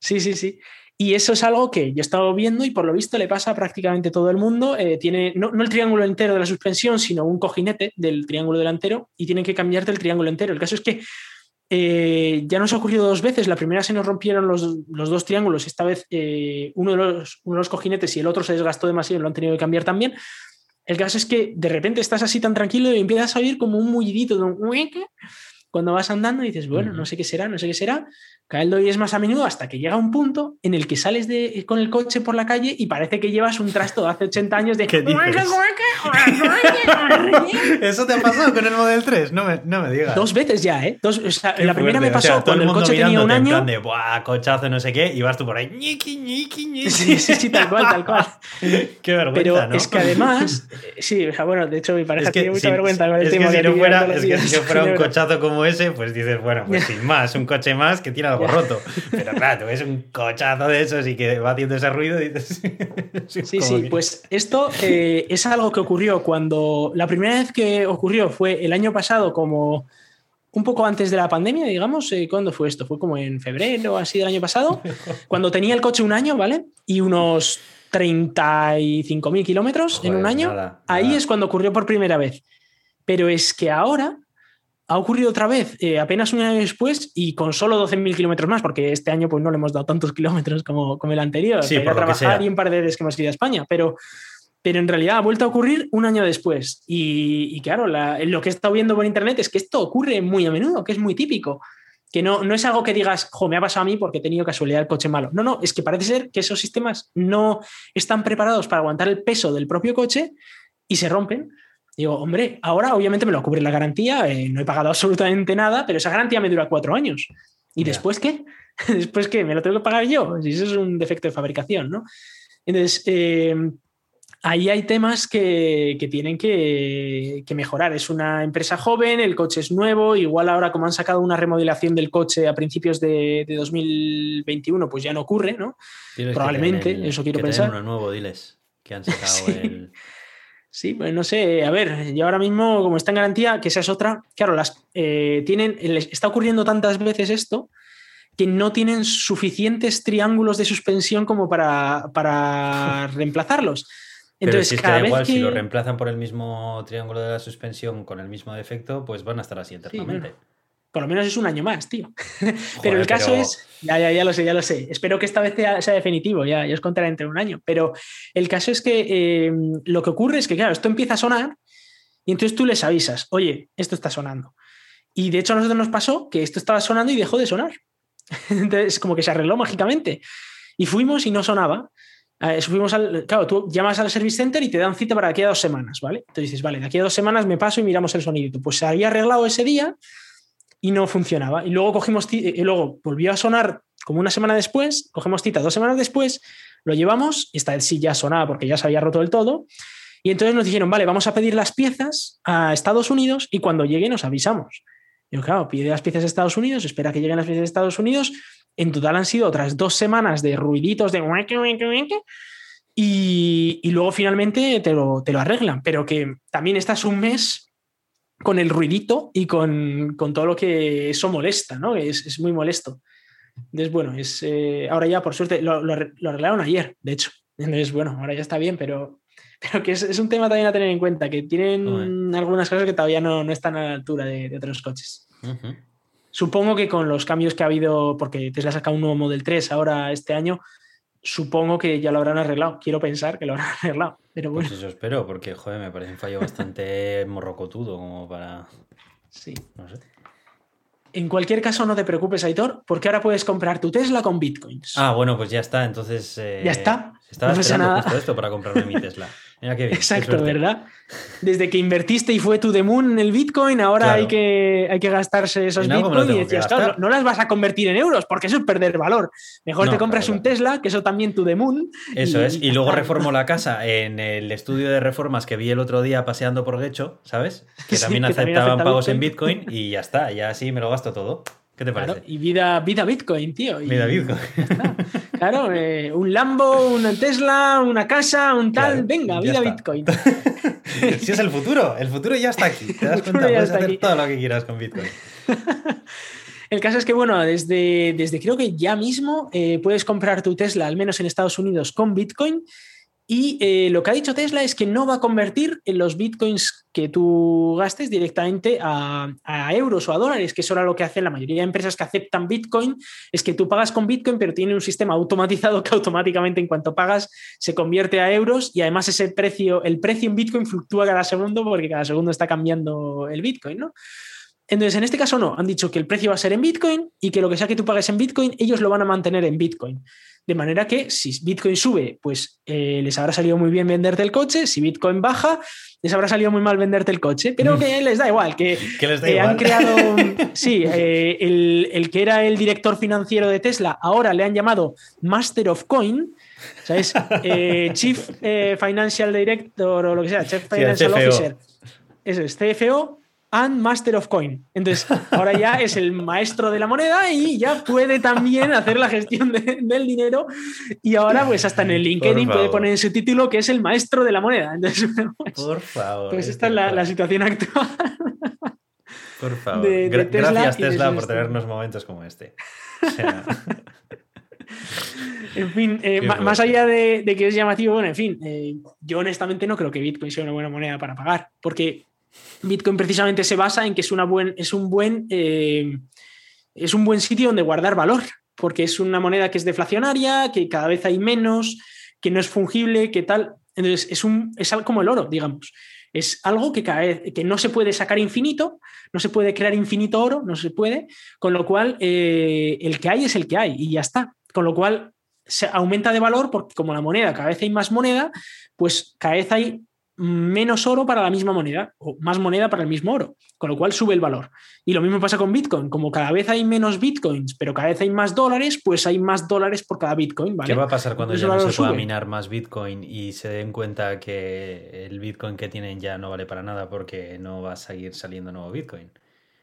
Sí, sí, sí. Y eso es algo que yo he estado viendo y por lo visto le pasa a prácticamente todo el mundo. Eh, tiene no, el triángulo entero de la suspensión, sino un cojinete del triángulo delantero y tienen que cambiarte el triángulo entero. El caso es que eh, ya nos ha ocurrido dos veces. La primera se nos rompieron los, dos triángulos. Esta vez eh, uno, de los, uno de los cojinetes y el otro se desgastó demasiado y lo han tenido que cambiar también. El caso es que de repente estás así tan tranquilo y empiezas a oír como un mullidito de un cuando vas andando y dices, bueno, no sé qué será, no sé qué será. Cae el es más a menudo hasta que llega un punto en el que sales de, con el coche por la calle y parece que llevas un trasto de hace 80 años de... ¿Qué ¿Eso te ha pasado con el Model 3? No me, no me digas. Dos veces ya, ¿eh? Dos, la primera me pasó cuando el, coche tenía un año... En plan de, Buah, cochazo, no sé qué, y vas tú por ahí, ñiqui, ñiqui, ñiqui. Sí, sí, sí, tal cual, tal cual. qué vergüenza, Pero ¿no? es que además... Sí, o sea, bueno, de hecho mi pareja tiene mucha vergüenza con el es tema que si no fuera, Es que si fuera un cochazo como ese, pues dices, bueno, pues sin más, un coche más que tiene algo roto. Pero claro, es un cochazo de esos y que va haciendo ese ruido y dices... sí, sí, pues esto eh, es algo que ocurrió cuando... La primera vez que ocurrió fue el año pasado como un poco antes de la pandemia, digamos, eh, ¿cuándo fue esto? Fue como en febrero o así del año pasado, cuando tenía el coche un año, ¿vale? Y unos 35.000 kilómetros en un año. Ahí es cuando ocurrió por primera vez. Pero es que ahora ha ocurrido otra vez, eh, apenas un año después y con solo 12.000 kilómetros más, porque este año pues no le hemos dado tantos kilómetros como, como el anterior, sí, para trabajar y un par de veces que hemos ido a España, pero, pero en realidad ha vuelto a ocurrir un año después. Y, claro, lo que he estado viendo por internet es que esto ocurre muy a menudo, que es muy típico. Que no, no es algo que digas, jo, me ha pasado a mí porque he tenido casualidad el coche malo. No, no, es que parece ser que esos sistemas no están preparados para aguantar el peso del propio coche y se rompen. Digo, hombre, ahora obviamente me lo cubre la garantía, eh, no he pagado absolutamente nada, pero esa garantía me dura cuatro años. ¿Y después qué? ¿Después qué? ¿Me lo tengo que pagar yo? Si eso es un defecto de fabricación, ¿no? Entonces, eh, ahí hay temas que, tienen que, mejorar. Es una empresa joven, el coche es nuevo, igual ahora como han sacado una remodelación del coche a principios de, 2021, pues ya no ocurre, ¿no? Probablemente, eso quiero pensar. uno nuevo, diles, que han sacado el... Sí, pues no sé, a ver, yo ahora mismo, como está en garantía, que esa es otra, claro, las eh, tienen, está ocurriendo tantas veces esto que no tienen suficientes triángulos de suspensión como para, para reemplazararlos. Entonces, Pero si cada igual, si lo reemplazan por el mismo triángulo de la suspensión con el mismo defecto, pues van a estar así eternamente por lo menos es un año más, tío. pero el caso es, ya, ya, ya lo sé, ya lo sé. Espero que esta vez sea, definitivo, ya, ya os contaré entre un año. Pero el caso es que eh, lo que ocurre es que, claro, esto empieza a sonar y entonces tú les avisas, oye, esto está sonando. Y de hecho a nosotros nos pasó que esto estaba sonando y dejó de sonar. entonces como que se arregló mágicamente. Y fuimos y no sonaba. Eh, fuimos al, claro, tú llamas al service center y te dan cita para aquí a dos semanas, ¿vale? Entonces dices, vale, de aquí a dos semanas me paso y miramos el sonido. Pues se había arreglado ese día y no funcionaba. Y luego cogimos, y luego volvió a sonar como una semana después, cogemos cita dos semanas después, lo llevamos, esta vez sí ya sonaba porque ya se había roto del todo. Y entonces nos dijeron, vale, vamos a pedir las piezas a Estados Unidos y cuando llegue nos avisamos. Yo, claro, pide las piezas a Estados Unidos, espera que lleguen las piezas de Estados Unidos. En total han sido otras dos semanas de ruiditos de... Y, y luego finalmente te lo, te lo arreglan, pero que también estás un mes con el ruidito y con, todo lo que eso molesta, ¿no? Es, muy molesto. Entonces, bueno, es, eh, ahora ya por suerte lo, arreglaron ayer, de hecho. Entonces, bueno, ahora ya está bien, pero, pero que es, un tema también a tener en cuenta, que tienen algunas cosas que todavía no, están a la altura de, otros coches. Supongo que con los cambios que ha habido, porque Tesla saca un nuevo Model 3 ahora este año, supongo que ya lo habrán arreglado. Quiero pensar que lo habrán arreglado. Pero pues bueno. Pues eso espero, porque joder, me parece un fallo bastante morrocotudo como para. Sí. No sé. En cualquier caso, no te preocupes, Aitor, porque ahora puedes comprar tu Tesla con bitcoins. Ah, bueno, pues ya está. Entonces. Eh, ya está. Estaba esperando justo esto para comprarme mi Tesla. Mira qué bien, Exacto, ¿verdad? Desde que invertiste y fue tu demun en el Bitcoin, ahora hay, que, hay que gastarse esos Bitcoin y decías, claro, no las vas a convertir en euros porque eso es perder valor. Mejor te compras un Tesla, que eso también tu demun. Eso es. Y luego reformo la casa en el estudio de reformas que vi el otro día paseando por Gecho, ¿sabes? Que también aceptaban pagos en Bitcoin y ya está, ya así me lo gasto todo. ¿Qué te parece? y vida, vida Bitcoin, tío. vida Bitcoin. Claro, eh, un Lambo, una Tesla, una casa, un tal. Venga, vida Bitcoin. si es el futuro, el futuro ya está aquí. Te das cuenta, puedes hacer todo lo que quieras con Bitcoin. El caso es que, bueno, desde, desde creo que ya mismo eh, puedes comprar tu Tesla, al menos en Estados Unidos, con Bitcoin. Y eh, lo que ha dicho Tesla es que no va a convertir en los bitcoins que tú gastes directamente a, euros o a dólares, que eso era lo que hacen la mayoría de empresas que aceptan bitcoin, es que tú pagas con bitcoin, pero tiene un sistema automatizado que automáticamente en cuanto pagas se convierte a euros y además ese precio, el precio en bitcoin fluctúa cada segundo porque cada segundo está cambiando el bitcoin, ¿no? Entonces, en este caso no, han dicho que el precio va a ser en Bitcoin y que lo que sea que tú pagues en Bitcoin, ellos lo van a mantener en Bitcoin. De manera que si Bitcoin sube, pues eh, les habrá salido muy bien venderte el coche, si Bitcoin baja, les habrá salido muy mal venderte el coche, pero que les da igual, que, les eh, han creado, sí, eh, el, que era el director financiero de Tesla, ahora le han llamado Master of Coin, ¿sabes? Chief Financial Director o lo que sea, Chief Financial Officer. Eso es, CFO and Master of Coin. Entonces, ahora ya es el maestro de la moneda y ya puede también hacer la gestión del dinero. Y ahora, pues hasta en el LinkedIn puede poner en su título que es el maestro de la moneda. Entonces, pues, por favor. Pues esta es la, situación actual. Por favor. Gracias, Tesla, por tenernos momentos como este. en fin, eh, más allá de, que es llamativo, bueno, en fin, eh, yo honestamente no creo que Bitcoin sea una buena moneda para pagar, porque Bitcoin precisamente se basa en que es, una buen, es, un buen, eh, es un buen sitio donde guardar valor, porque es una moneda que es deflacionaria, que cada vez hay menos, que no es fungible, que tal. Entonces, es, un, es algo como el oro, digamos. Es algo que, que no se puede sacar infinito, no se puede crear infinito oro, no se puede, con lo cual eh, el que hay es el que hay y ya está. Con lo cual se aumenta de valor porque como la moneda, cada vez hay más moneda, pues cada vez hay menos oro para la misma moneda o más moneda para el mismo oro, con lo cual sube el valor. Y lo mismo pasa con Bitcoin, como cada vez hay menos Bitcoins, pero cada vez hay más dólares, pues hay más dólares por cada Bitcoin. ¿vale? ¿Qué va a pasar cuando ya no se pueda minar más Bitcoin y se den cuenta que el Bitcoin que tienen ya no vale para nada porque no va a seguir saliendo nuevo Bitcoin?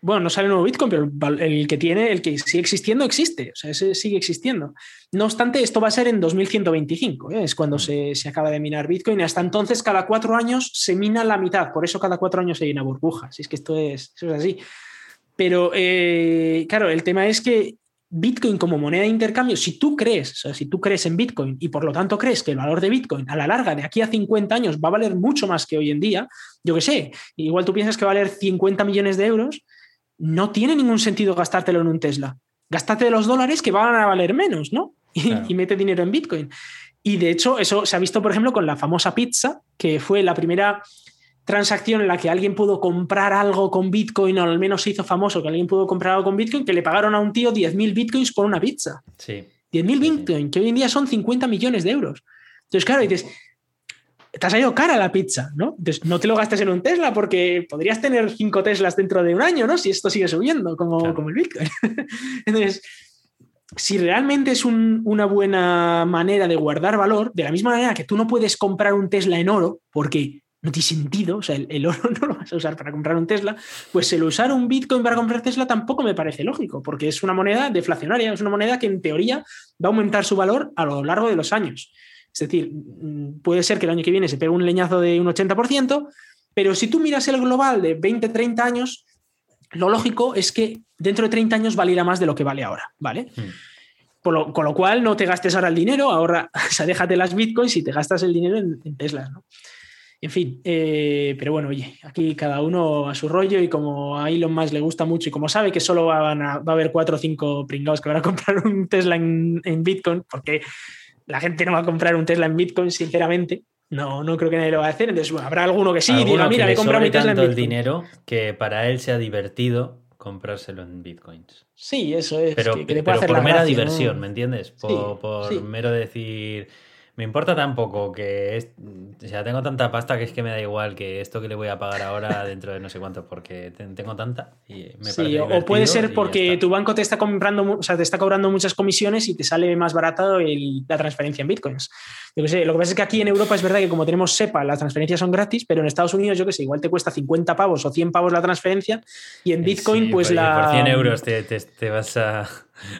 Bueno, no sale nuevo Bitcoin, pero el que tiene, el que sigue existiendo, existe. O sea, ese sigue existiendo. No obstante, esto va a ser en 2125, ¿eh? es cuando mm. se, acaba de minar Bitcoin. Hasta entonces, cada cuatro años se mina la mitad. Por eso cada cuatro años hay una burbuja. Si es que esto es, es así. Pero, eh, claro, el tema es que Bitcoin como moneda de intercambio, si tú crees, o sea, si tú crees en Bitcoin y por lo tanto crees que el valor de Bitcoin a la larga, de aquí a 50 años, va a valer mucho más que hoy en día, yo qué sé, igual tú piensas que va a valer 50 millones de euros, no tiene ningún sentido gastártelo en un Tesla. Gástate los dólares que van a valer menos, ¿no? Y, mete dinero en Bitcoin. Y de hecho, eso se ha visto, por ejemplo, con la famosa pizza, que fue la primera transacción en la que alguien pudo comprar algo con Bitcoin, o al menos se hizo famoso que alguien pudo comprar algo con Bitcoin, que le pagaron a un tío 10.000 Bitcoins por una pizza. Sí. 10.000 Bitcoin, que hoy en día son 50 millones de euros. Entonces, claro, dices, te ha salido cara la pizza, ¿no? Entonces, no te lo gastes en un Tesla porque podrías tener cinco Teslas dentro de un año, ¿no? Si esto sigue subiendo, como, como el Bitcoin. Entonces, si realmente es una buena manera de guardar valor, de la misma manera que tú no puedes comprar un Tesla en oro, porque no tiene sentido, o sea, el, oro no lo vas a usar para comprar un Tesla, pues el usar un Bitcoin para comprar Tesla tampoco me parece lógico, porque es una moneda deflacionaria, es una moneda que en teoría va a aumentar su valor a lo largo de los años. Es decir, mm, puede ser que el año que viene se pegue un leñazo de un 80%, pero si tú miras el global de 20, 30 años, lo lógico es que dentro de 30 años valiera más de lo que vale ahora, ¿vale? Hmm. con lo cual, no te gastes ahora el dinero, ahora, o sea, déjate las bitcoins y te gastas el dinero en, Tesla, ¿no? En fin, eh, pero bueno, oye, aquí cada uno a su rollo y como a Elon Musk le gusta mucho y como sabe que solo van a, va a haber cuatro o cinco pringados que van a comprar un Tesla en, en Bitcoin, porque la gente no va a comprar un Tesla en Bitcoin, sinceramente. No, no creo que nadie lo va a hacer. Entonces, habrá alguno que sí, diga, mira, me compro mi Tesla en Bitcoin. el dinero que para él sea divertido comprárselo en bitcoins. Sí, eso es. Pero, que, por mera diversión, ¿me entiendes? Por, mero decir me importa tan poco que es, o sea, tengo tanta pasta que es que me da igual que esto que le voy a pagar ahora dentro de no sé cuánto, porque tengo tanta y me sí, O puede ser porque tu banco te está comprando, o sea, te está cobrando muchas comisiones y te sale más barato la transferencia en bitcoins. Yo que sé, lo que pasa es que aquí en Europa es verdad que como tenemos SEPA, las transferencias son gratis, pero en Estados Unidos, yo que sé, igual te cuesta 50 pavos o 100 pavos la transferencia y en Bitcoin, pues la. Por 100 euros te vas a.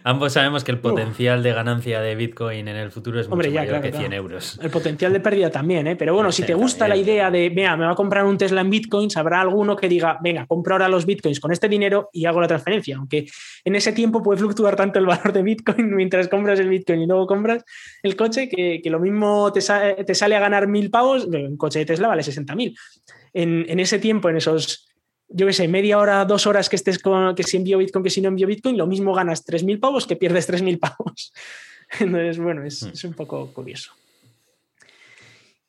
Ambos sabemos que el potencial de ganancia de Bitcoin en el futuro es mucho mayor que 100 euros. El potencial de pérdida también, ¿eh? Pero bueno, si te gusta la idea de, me va a comprar un Tesla en Bitcoins, habrá alguno que diga, venga, compro ahora los Bitcoins con este dinero y hago la transferencia. Aunque en ese tiempo puede fluctuar tanto el valor de Bitcoin mientras compras el Bitcoin y luego compras el coche, que, lo mismo te, sale a ganar mil pavos, un coche de Tesla vale 60 mil. En, en ese tiempo, en esos yo qué sé, media hora, dos horas que estés con que si envío Bitcoin, que si no envío Bitcoin, lo mismo ganas 3.000 pavos que pierdes 3.000 pavos. Entonces, bueno, hmm. es, un poco curioso.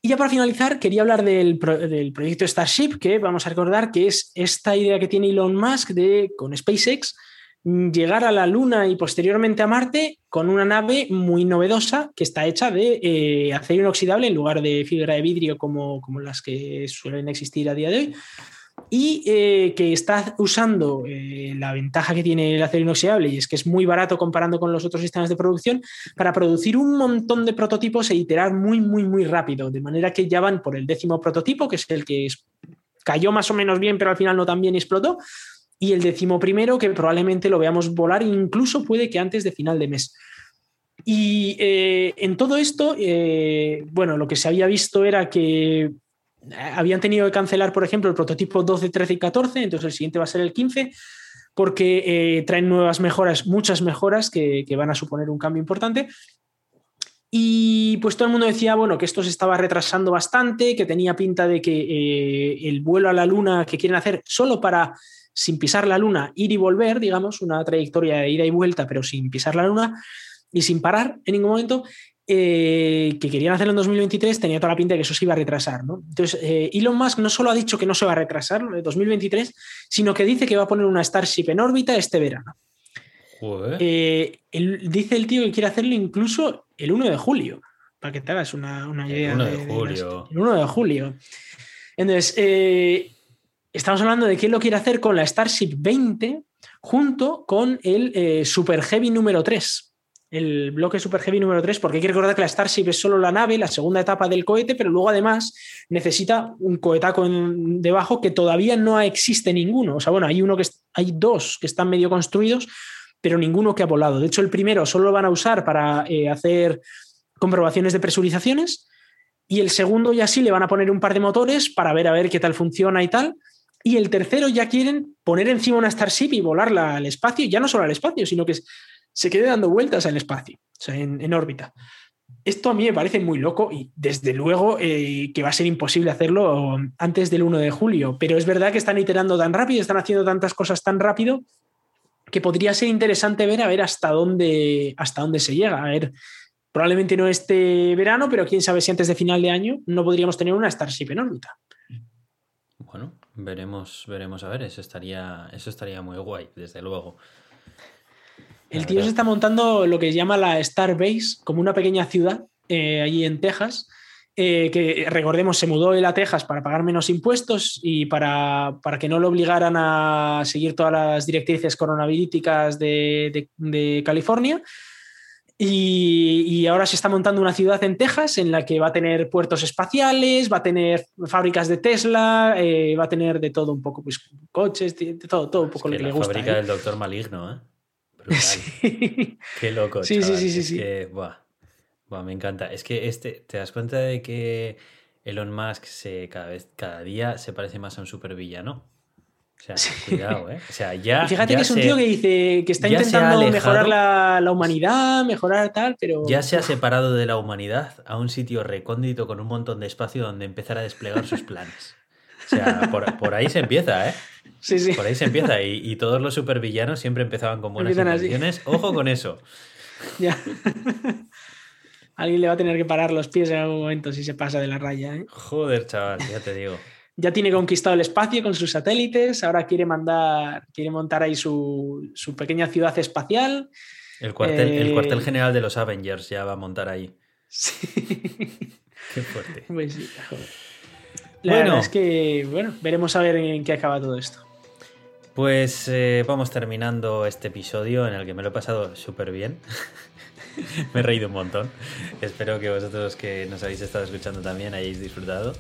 Y ya para finalizar, quería hablar del, del, proyecto Starship, que vamos a recordar que es esta idea que tiene Elon Musk de, con SpaceX, llegar a la Luna y posteriormente a Marte con una nave muy novedosa que está hecha de eh, acero inoxidable en lugar de fibra de vidrio como, como las que suelen existir a día de hoy y eh, que está usando eh, la ventaja que tiene el acero inoxidable y es que es muy barato comparando con los otros sistemas de producción para producir un montón de prototipos e iterar muy, muy, muy rápido, de manera que ya van por el décimo prototipo, que es el que cayó más o menos bien, pero al final no tan bien explotó, y el décimo primero, que probablemente lo veamos volar, incluso puede que antes de final de mes. Y eh, en todo esto, bueno, lo que se había visto era que habían tenido que cancelar, por ejemplo, el prototipo 12, 13 y 14, entonces el siguiente va a ser el 15, porque eh, traen nuevas mejoras, muchas mejoras que, van a suponer un cambio importante. Y pues todo el mundo decía, bueno, que esto se estaba retrasando bastante, que tenía pinta de que eh, el vuelo a la Luna que quieren hacer solo para, sin pisar la Luna, ir y volver, digamos, una trayectoria de ida y vuelta, pero sin pisar la Luna y sin parar en ningún momento, eh, que querían hacerlo en 2023 tenía toda la pinta de que eso se iba a retrasar. ¿no? Entonces, eh, Elon Musk no solo ha dicho que no se va a retrasar en 2023, sino que dice que va a poner una Starship en órbita este verano. Eh, dice el tío que quiere hacerlo incluso el 1 de julio, para que te hagas una, idea. El 1 de, julio. el 1 de julio. Entonces, estamos hablando de que él lo quiere hacer con la Starship 20 junto con el Super Heavy número 3 el bloque Super Heavy número 3, porque hay que recordar que la Starship es solo la nave, la segunda etapa del cohete, pero luego además necesita un cohetaco debajo que todavía no existe ninguno. O sea, bueno, hay uno que hay dos que están medio construidos, pero ninguno que ha volado. De hecho, el primero solo lo van a usar para eh, hacer comprobaciones de presurizaciones y el segundo ya sí le van a poner un par de motores para ver a ver qué tal funciona y tal. Y el tercero ya quieren poner encima una Starship y volarla al espacio, ya no solo al espacio, sino que se quede dando vueltas el espacio, o sea, en, órbita. Esto a mí me parece muy loco y desde luego eh, que va a ser imposible hacerlo antes del 1 de julio, pero es verdad que están iterando tan rápido, están haciendo tantas cosas tan rápido que podría ser interesante ver a ver hasta dónde, hasta dónde se llega. A ver, probablemente no este verano, pero quién sabe si antes de final de año no podríamos tener una Starship en órbita. Bueno, veremos, veremos a ver, eso estaría, eso estaría muy guay, desde luego. El tío se está montando lo que se llama la Star Base, como una pequeña ciudad eh, allí en Texas, eh, que recordemos se mudó él a Texas para pagar menos impuestos y para, que no lo obligaran a seguir todas las directrices coronavíríticas de, California. Y, ahora se está montando una ciudad en Texas en la que va a tener puertos espaciales, va a tener fábricas de Tesla, eh, va a tener de todo un poco, pues coches, de todo, todo un poco lo que, le gusta. La fábrica del doctor maligno, ¿eh? Qué loco. Sí, sí, sí, sí. me encanta. Es que este, ¿te das cuenta de que Elon Musk se, cada vez, cada día se parece más a un supervillano? O sea, cuidado, ¿eh? O sea, ya. fíjate que es un tío que dice que está intentando mejorar la, la, humanidad, mejorar tal, pero. Ya se ha separado de la humanidad a un sitio recóndito con un montón de espacio donde empezar a desplegar sus planes. O sea, por, por ahí se empieza, ¿eh? Por ahí se empieza. Y, todos los supervillanos siempre empezaban con buenas intenciones. Ojo con eso. Ya. Alguien le va a tener que parar los pies en algún momento si se pasa de la raya. ¿eh? Joder, chaval, ya te digo. ya tiene conquistado el espacio con sus satélites, ahora quiere mandar, quiere montar ahí su, pequeña ciudad espacial. El cuartel, el cuartel, eh, general de los Avengers ya va a montar ahí. Sí. Qué fuerte. Pues sí, La bueno, verdad es que, bueno, veremos a ver en qué acaba todo esto. Pues eh, vamos terminando este episodio en el que me lo he pasado súper bien. me he reído un montón. Espero que vosotros que nos habéis estado escuchando también hayáis disfrutado.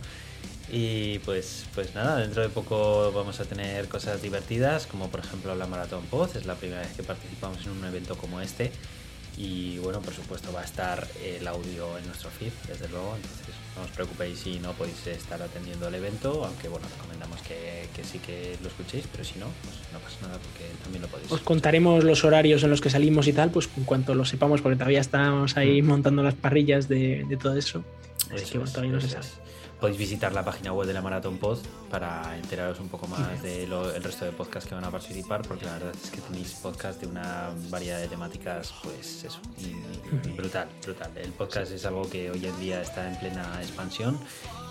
Y pues, pues nada, dentro de poco vamos a tener cosas divertidas, como por ejemplo la Maratón Poz, es la primera vez que participamos en un evento como este. Y bueno, por supuesto va a estar el audio en nuestro feed, desde luego, entonces no os preocupéis si no podéis estar atendiendo el evento, aunque bueno, recomendamos que, que, sí que lo escuchéis, pero si no, pues no pasa nada porque también lo podéis. Os contaremos los horarios en los que salimos y tal, pues en cuanto lo sepamos, porque todavía estamos ahí mm. montando las parrillas de, de todo eso. Así que bueno, todavía no se sabe podéis visitar la página web de la Maratón Pod para enteraros un poco más del resto de podcasts que van a participar, porque la verdad es que tenéis podcast de una variedad de temáticas, pues eso, brutal, brutal. El podcast es algo que hoy en día está en plena expansión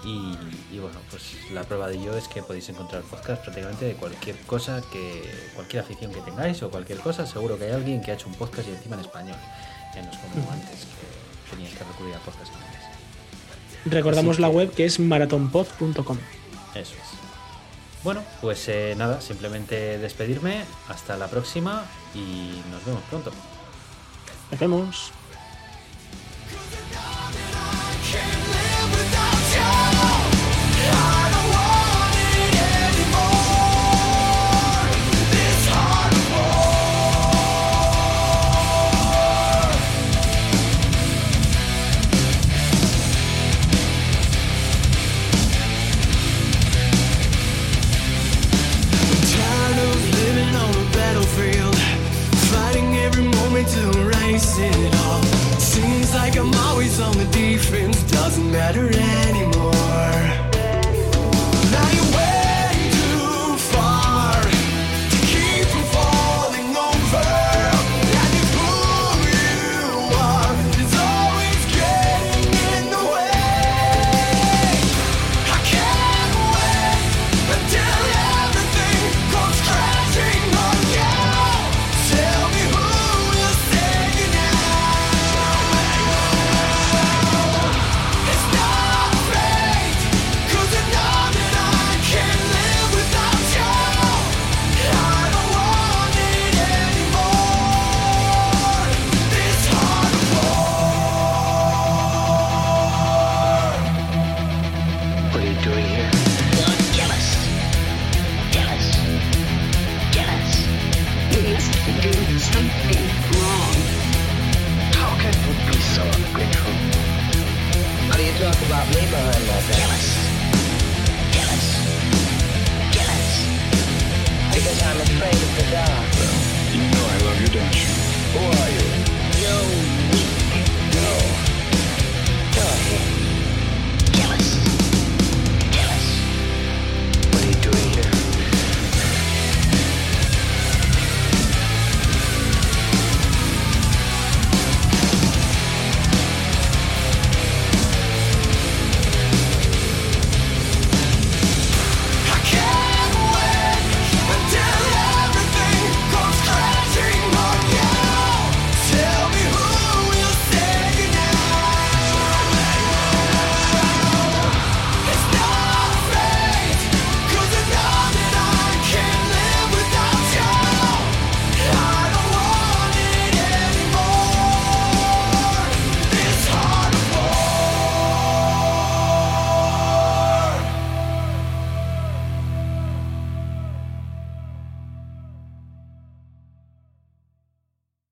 y, bueno, pues la prueba de ello es que podéis encontrar podcast prácticamente de cualquier cosa, que cualquier afición que tengáis o cualquier cosa, seguro que hay alguien que ha hecho un podcast y encima en español, ya no es como antes que teníais que recurrir a podcast Recordamos la web que es maratonpod.com. Eso es. Bueno, pues eh, nada, simplemente despedirme. Hasta la próxima y nos vemos pronto. Nos vemos. It all. Seems like I'm always on the defense,